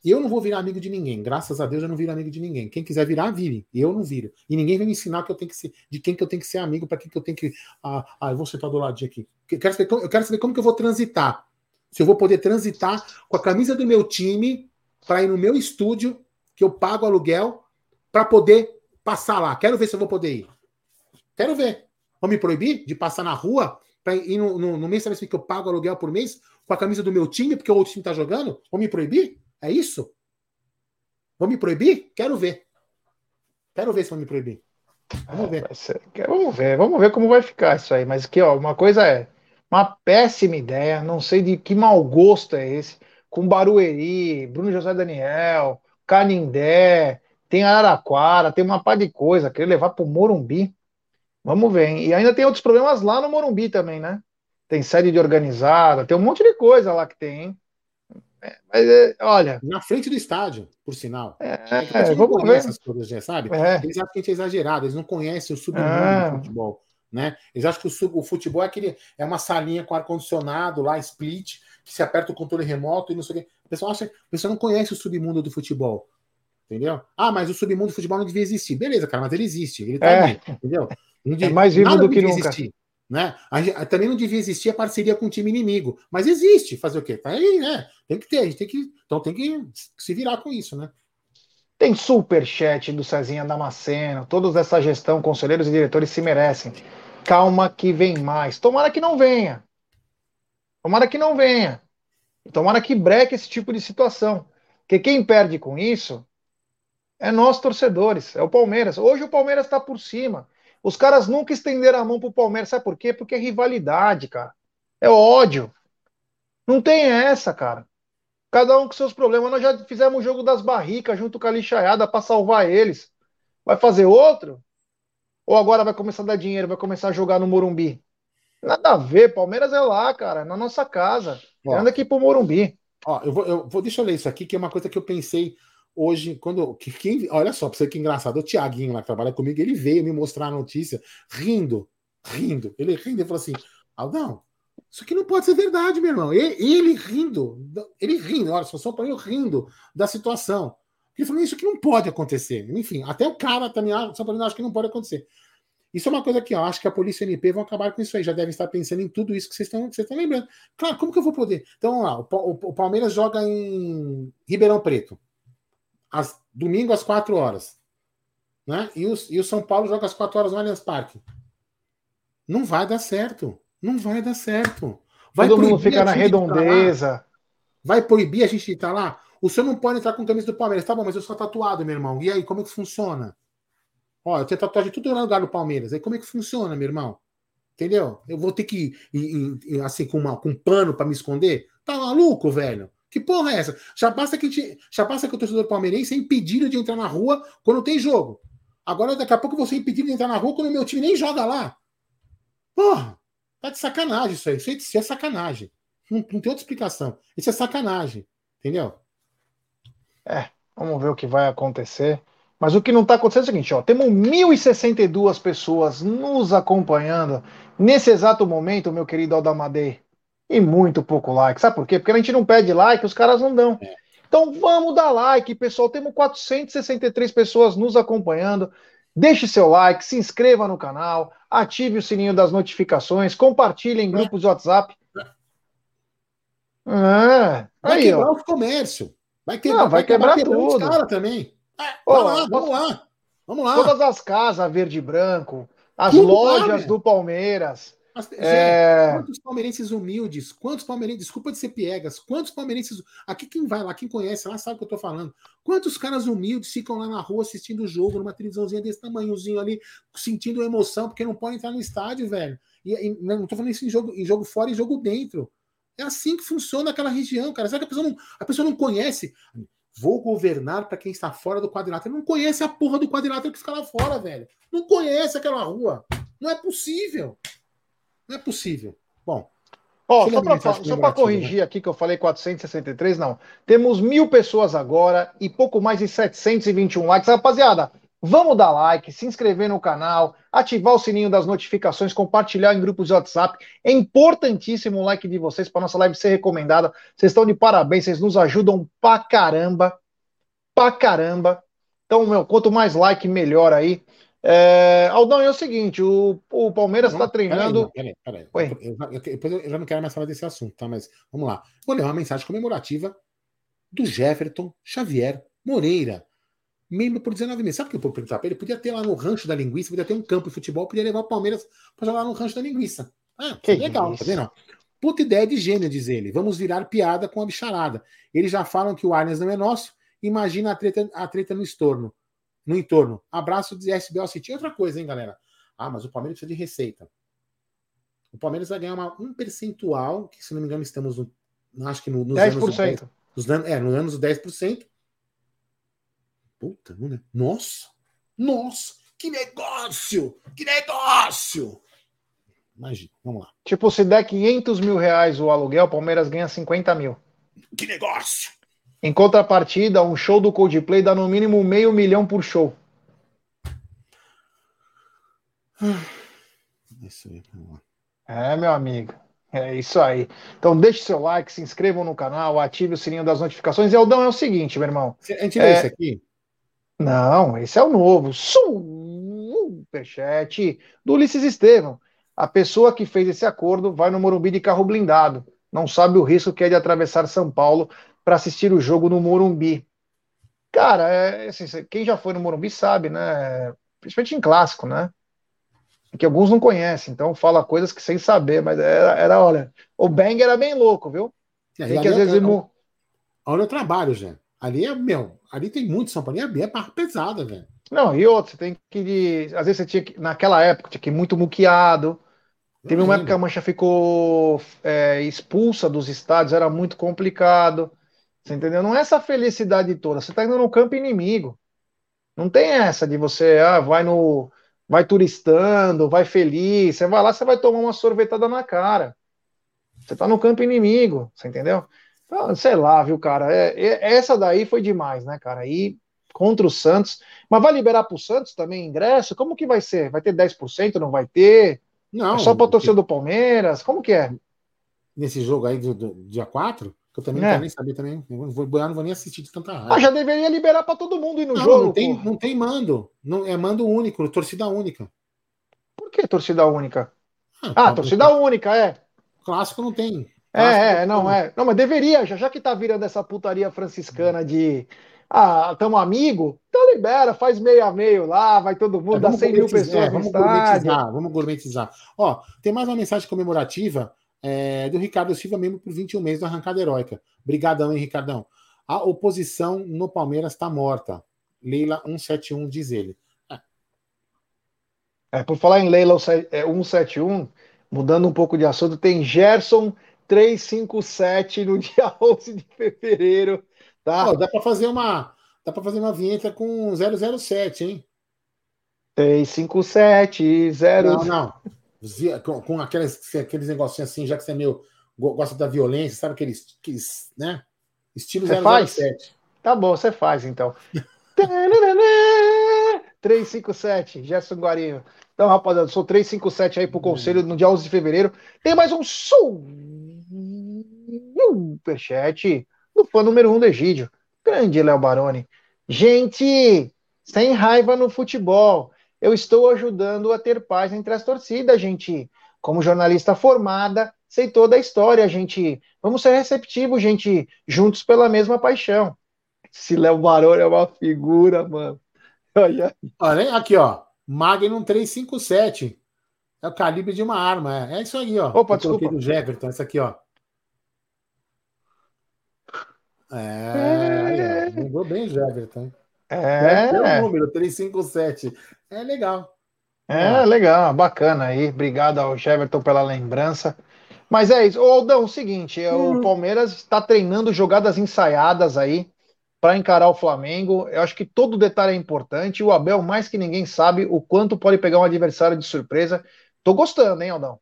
Eu não vou virar amigo de ninguém. Graças a Deus eu não viro amigo de ninguém. Quem quiser virar, vire. Eu não viro. E ninguém vai me ensinar que eu tenho que ser, de quem que eu tenho que ser amigo, para quem que eu tenho que. Ah, ah, eu vou sentar do ladinho aqui. Eu quero, saber, eu quero saber como que eu vou transitar. Se eu vou poder transitar com a camisa do meu time para ir no meu estúdio, que eu pago aluguel, para poder passar lá. Quero ver se eu vou poder ir. Quero ver. Vão me proibir de passar na rua para ir no, no, no mês que eu pago aluguel por mês com a camisa do meu time, porque o outro time está jogando? Vão me proibir? É isso? Vão me proibir? Quero ver. Quero ver se vão me proibir. Vamos ver. Vamos ver, vamos ver como vai ficar isso aí. Mas aqui, ó, uma coisa é uma péssima ideia, não sei de que mau gosto é esse, com Barueri, Bruno José Daniel, Canindé, tem Araraquara, tem uma pá de coisa, querer levar para o Morumbi. Vamos ver, hein? E ainda tem outros problemas lá no Morumbi também, né? Tem sede de organizada, tem um monte de coisa lá que tem, hein? É, mas, é, olha. Na frente do estádio, por sinal. É, é vamos ver. essas coisas, já, sabe? É. Eles acham que a gente é exagerado, eles não conhecem o submundo do futebol. Né? Eles acham que o, o futebol é, aquele, é uma salinha com ar-condicionado lá, split, que se aperta o controle remoto e não sei o quê. O pessoal, acha, o pessoal não conhece o submundo do futebol. Entendeu? Ah, mas o submundo do futebol não devia existir. Beleza, cara, mas ele existe. Ele tá é. ali, entendeu? Devia, é mais vivo do que nunca. Existir. Né? A, também não devia existir a parceria com o time inimigo, mas existe. Fazer o quê? Tá aí, né? Tem que ter, a gente tem que, então tem que se virar com isso, né? Tem super chat do Cezinha Damasceno, todos dessa gestão, conselheiros e diretores se merecem. Calma que vem mais. Tomara que não venha. Tomara que não venha. Tomara que breque esse tipo de situação. Porque quem perde com isso é nós torcedores, é o Palmeiras. Hoje o Palmeiras está por cima. Os caras nunca estenderam a mão pro Palmeiras. Sabe por quê? Porque é rivalidade, cara. É ódio. Não tem essa, cara. Cada um com seus problemas. Nós já fizemos o jogo das barricas junto com a lixaiada para salvar eles. Vai fazer outro? Ou agora vai começar a dar dinheiro, vai começar a jogar no Morumbi? Nada a ver, Palmeiras é lá, cara, é na nossa casa. Ó, Anda aqui pro Morumbi. Ó, eu vou, eu vou, deixa eu ler isso aqui, que é uma coisa que eu pensei hoje, quando. Que, quem, olha só, pra você que engraçado, o Tiaguinho lá que trabalha comigo, ele veio me mostrar a notícia, rindo, rindo. Ele rindo e falou assim: Aldão, isso aqui não pode ser verdade, meu irmão. Ele, ele rindo, ele rindo, olha, só São Paulo rindo da situação. Ele falou: Isso aqui não pode acontecer. Enfim, até o cara também, São Paulo acha que não pode acontecer. Isso é uma coisa que eu acho que a polícia e a MP vão acabar com isso aí. Já devem estar pensando em tudo isso que vocês estão, que vocês estão lembrando. Claro, como que eu vou poder? Então, lá, o, o, o Palmeiras joga em Ribeirão Preto às, domingo às 4 horas. Né? E, o, e o São Paulo joga às 4 horas no Allianz Parque. Não vai dar certo. Não vai dar certo. Vai Todo mundo fica na redondeza. Vai proibir a gente de estar lá? O senhor não pode entrar com camisa do Palmeiras. Tá bom, mas eu sou tatuado, meu irmão. E aí, como é que funciona? Ó, eu tenho tatuagem tudo no lugar do Palmeiras. Aí como é que funciona, meu irmão? Entendeu? Eu vou ter que ir, ir assim com, uma, com um pano para me esconder? Tá maluco, velho? Que porra é essa? Já basta que, já basta que o torcedor palmeirense é impedido de entrar na rua quando tem jogo. Agora, daqui a pouco, você é impedido de entrar na rua quando o meu time nem joga lá. Porra, tá de sacanagem isso aí. Isso, isso é sacanagem. Não, não tem outra explicação. Isso é sacanagem. Entendeu? É, vamos ver o que vai acontecer. Mas o que não está acontecendo é o seguinte, ó, temos 1.062 pessoas nos acompanhando nesse exato momento, meu querido Aldamadei e muito pouco like. Sabe por quê? Porque a gente não pede like, os caras não dão. Então vamos dar like, pessoal. Temos 463 pessoas nos acompanhando. Deixe seu like, se inscreva no canal, ative o sininho das notificações, compartilhe em grupos de WhatsApp. É, vai aí, quebrar ó. o comércio. Vai quebrar, não, vai, vai quebrar tudo. Os caras também. É, vamos lá, vamos lá. Vamos lá. Todas as casas verde e branco, as Tudo lojas do Palmeiras. Mas, é... quantos palmeirenses humildes, quantos palmeirenses, desculpa de ser piegas, quantos palmeirenses, aqui quem vai lá, quem conhece lá sabe o que eu tô falando, quantos caras humildes ficam lá na rua assistindo o jogo, numa televisãozinha desse tamanhozinho ali, sentindo emoção, porque não podem entrar no estádio, velho, e, e não tô falando isso em jogo, em jogo fora e jogo dentro, é assim que funciona aquela região, cara, sabe que a pessoa não, a pessoa não conhece, vou governar para quem está fora do quadrilátero, não conhece a porra do quadrilátero que fica lá fora, velho, não conhece aquela rua, não é possível, não é possível. Bom. Ó, só para corrigir né? aqui que eu falei 463, não. Temos mil pessoas agora e pouco mais de 721 likes. Rapaziada, vamos dar like, se inscrever no canal, ativar o sininho das notificações, compartilhar em grupos de WhatsApp. É importantíssimo o like de vocês para nossa live ser recomendada. Vocês estão de parabéns, vocês nos ajudam pra caramba. Pra caramba. Então, meu, quanto mais like, melhor aí. É, Aldão, é o seguinte: o, o Palmeiras está treinando. Peraí, peraí, peraí. Eu, eu, depois eu já não quero mais falar desse assunto, tá? Mas vamos lá. Vou ler uma mensagem comemorativa do Jefferton Xavier Moreira, membro por 19 meses. Sabe o que eu vou perguntar para ele? Podia ter lá no Rancho da Linguiça, podia ter um campo de futebol, podia levar o Palmeiras para jogar no Rancho da Linguiça. Ah, que legal, tá vendo? Puta ideia de gênio, diz ele. Vamos virar piada com a bicharada. Eles já falam que o Arnes não é nosso. Imagina a treta, a treta no estorno no entorno. Abraço de SBL City. Outra coisa, hein, galera? Ah, mas o Palmeiras precisa de receita. O Palmeiras vai ganhar uma, um percentual, que se não me engano estamos no, acho que no, nos 10%. anos 10, nos, é, nos anos 10%. Puta, não é? Nossa! Nossa! Que negócio! Que negócio! Imagina, vamos lá. Tipo, se der 500 mil reais o aluguel, o Palmeiras ganha 50 mil. Que negócio! Em contrapartida, um show do Coldplay dá no mínimo meio milhão por show. É, meu amigo. É isso aí. Então deixe seu like, se inscrevam no canal, ative o sininho das notificações. E Aldão, é o seguinte, meu irmão. A gente é... esse aqui? Não, esse é o novo. Superchat do Ulisses Estevam. A pessoa que fez esse acordo vai no Morumbi de carro blindado. Não sabe o risco que é de atravessar São Paulo para assistir o jogo no Morumbi. Cara, é, assim, quem já foi no Morumbi sabe, né? Principalmente em clássico, né? Que alguns não conhecem, então fala coisas que sem saber, mas era, era olha, o Bang era bem louco, viu? É, tem que às vezes. É, olha o trabalho, já. Ali é, meu, ali tem muito São Paulo, é barra pesada, velho. Não, e outro, você tem que ir. Às vezes você tinha que. Naquela época, tinha que ir muito muqueado. Teve uma época que a Mancha ficou é, expulsa dos estádios, era muito complicado. Você entendeu? Não é essa felicidade toda. Você está indo no campo inimigo. Não tem essa de você, ah, vai no. Vai turistando, vai feliz. Você vai lá, você vai tomar uma sorvetada na cara. Você está no campo inimigo, você entendeu? Então, sei lá, viu, cara? É, é, essa daí foi demais, né, cara? Aí contra o Santos. Mas vai liberar para o Santos também ingresso? Como que vai ser? Vai ter 10%? Não vai ter? Não. É só para torcer do Palmeiras? Como que é? Nesse jogo aí do, do dia 4? Que eu também é. não quero nem saber também. Eu vou, não vou nem assistir de tanta raiva. Ah, já deveria liberar para todo mundo ir no não, jogo. Não tem, não tem mando. Não, é mando único, torcida única. Por que torcida única? Ah, ah torcida tá. única, é. Clássico não tem. É, é, não, é. Não, mas deveria, já, já que tá virando essa putaria franciscana de ah, tamo amigo, então libera, faz meio a meio lá, vai todo mundo, é, dá 100 mil pessoas é, vamos gourmetizar, vamos gourmetizar. Ó, tem mais uma mensagem comemorativa é, do Ricardo Silva, mesmo por 21 meses da arrancada heróica. Obrigadão, hein, Ricardão. A oposição no Palmeiras está morta. Leila 171, diz ele. É. é, por falar em Leila 171, é, mudando um pouco de assunto, tem Gerson 357 no dia 11 de fevereiro. Tá? Oh, dá para fazer uma dá para fazer uma vinheta com 007, hein? 357 0 Não, não com, com aqueles, aqueles negocinhos assim, já que você é meio gosta da violência, sabe aqueles, aqueles né? Estilo você 007. Faz? Tá bom, você faz então. 357, Gerson Guarinho. Então, rapaziada, sou 357 aí pro conselho no dia 11 de fevereiro. Tem mais um superchat do fã número 1 um do Egídio. Grande Léo Baroni. Gente, sem raiva no futebol. Eu estou ajudando a ter paz entre as torcidas, gente. Como jornalista formada, sei toda a história, gente. Vamos ser receptivos, gente. Juntos pela mesma paixão. Esse Léo Baroni é uma figura, mano. Olha. Olha, aqui, ó. Magnum 357. É o calibre de uma arma. É, é isso aí, ó. Opa, desculpa. do Jefferson, essa aqui, ó. É, é. mudou bem o Jefferson. É. é o número 357. É legal. É, legal, bacana aí. Obrigado ao Jefferson pela lembrança. Mas é isso. Ô, Aldão, o seguinte: hum. o Palmeiras está treinando jogadas ensaiadas aí para encarar o Flamengo. Eu acho que todo detalhe é importante. O Abel, mais que ninguém, sabe o quanto pode pegar um adversário de surpresa. Tô gostando, hein, Aldão?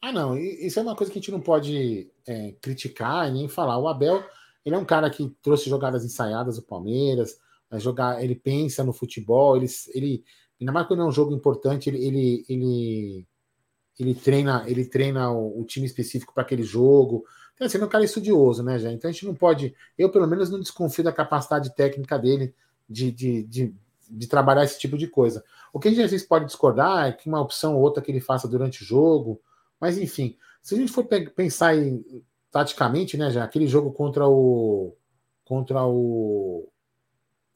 Ah, não. Isso é uma coisa que a gente não pode é, criticar nem falar. O Abel, ele é um cara que trouxe jogadas ensaiadas do Palmeiras. Jogar, ele pensa no futebol. Ele, ele ainda mais quando é um jogo importante, ele, ele, ele, ele treina, ele treina o, o time específico para aquele jogo. Então, assim, é um cara estudioso, né, já? Então a gente não pode. Eu, pelo menos, não desconfio da capacidade técnica dele de, de, de, de trabalhar esse tipo de coisa. O que a gente às vezes pode discordar é que uma opção ou outra que ele faça durante o jogo, mas enfim, se a gente for pensar em, taticamente, né, já aquele jogo contra o contra o,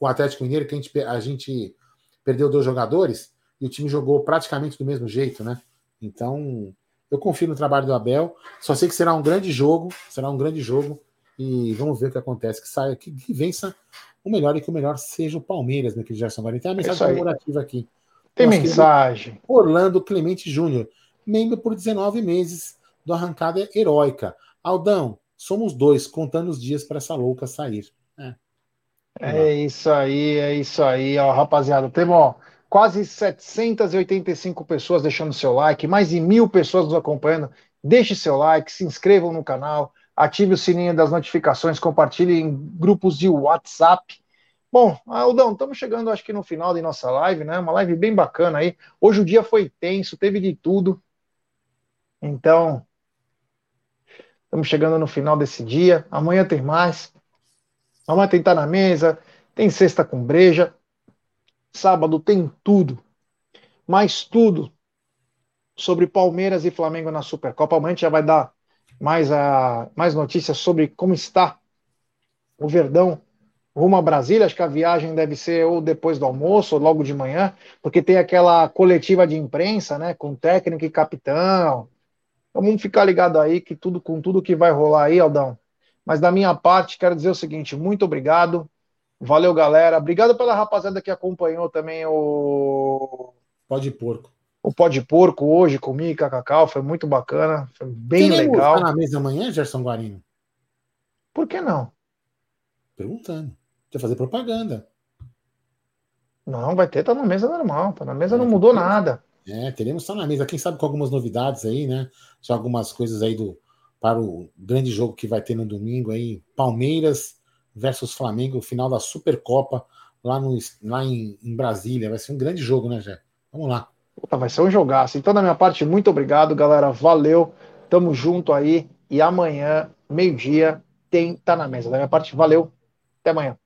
o Atlético Mineiro que a gente, a gente perdeu dois jogadores e o time jogou praticamente do mesmo jeito, né? Então, eu confio no trabalho do Abel. Só sei que será um grande jogo, será um grande jogo e vamos ver o que acontece. Que saia, que, que vença o melhor e que o melhor seja o Palmeiras, meu querido Gerson Guarani. Tem uma mensagem comemorativa aqui. Tem mensagem. Orlando Clemente Júnior, membro por 19 meses do Arrancada Heróica. Aldão, somos dois, contando os dias para essa louca sair. É. é isso aí, é isso aí, ó, rapaziada. Temos, ó, quase 785 pessoas deixando seu like, mais de mil pessoas nos acompanhando. Deixe seu like, se inscrevam no canal, ative o sininho das notificações, compartilhe em grupos de WhatsApp. Bom, Aldão, estamos chegando acho que no final da nossa live, né? Uma live bem bacana aí. Hoje o dia foi tenso, teve de tudo. Então, estamos chegando no final desse dia. Amanhã tem mais. Amanhã tem Tá na Mesa, tem Sexta com Breja. Sábado tem tudo, mais tudo sobre Palmeiras e Flamengo na Supercopa. Amanhã a gente já vai dar mais, a, mais notícias sobre como está o Verdão rumo a Brasília. Acho que a viagem deve ser ou depois do almoço ou logo de manhã, porque tem aquela coletiva de imprensa, né, com técnico e capitão. Então vamos ficar ligado aí que tudo com tudo que vai rolar aí, Aldão. Mas da minha parte, quero dizer o seguinte: muito obrigado. Valeu, galera. Obrigado pela rapaziada que acompanhou também o. Pode porco. O Pode Porco hoje comigo, com a Cacau, foi muito bacana, foi bem Queremos legal. Na mesa amanhã, Gerson Guarino? Por que não? Perguntando. Quer fazer propaganda. Não, vai ter, tá na mesa normal. Tá na mesa é, não mudou nada. É, teremos estar na mesa. Quem sabe com algumas novidades aí, né? Já algumas coisas aí do para o grande jogo que vai ter no domingo aí, Palmeiras versus Flamengo, final da Supercopa, lá, no, lá em, em Brasília. Vai ser um grande jogo, né, Jé? Vamos lá. vai ser um jogaço. Então, da minha parte, muito obrigado, galera. Valeu. Tamo junto aí. E amanhã, meio-dia, tem Tá na Mesa. Da minha parte, valeu. Até amanhã.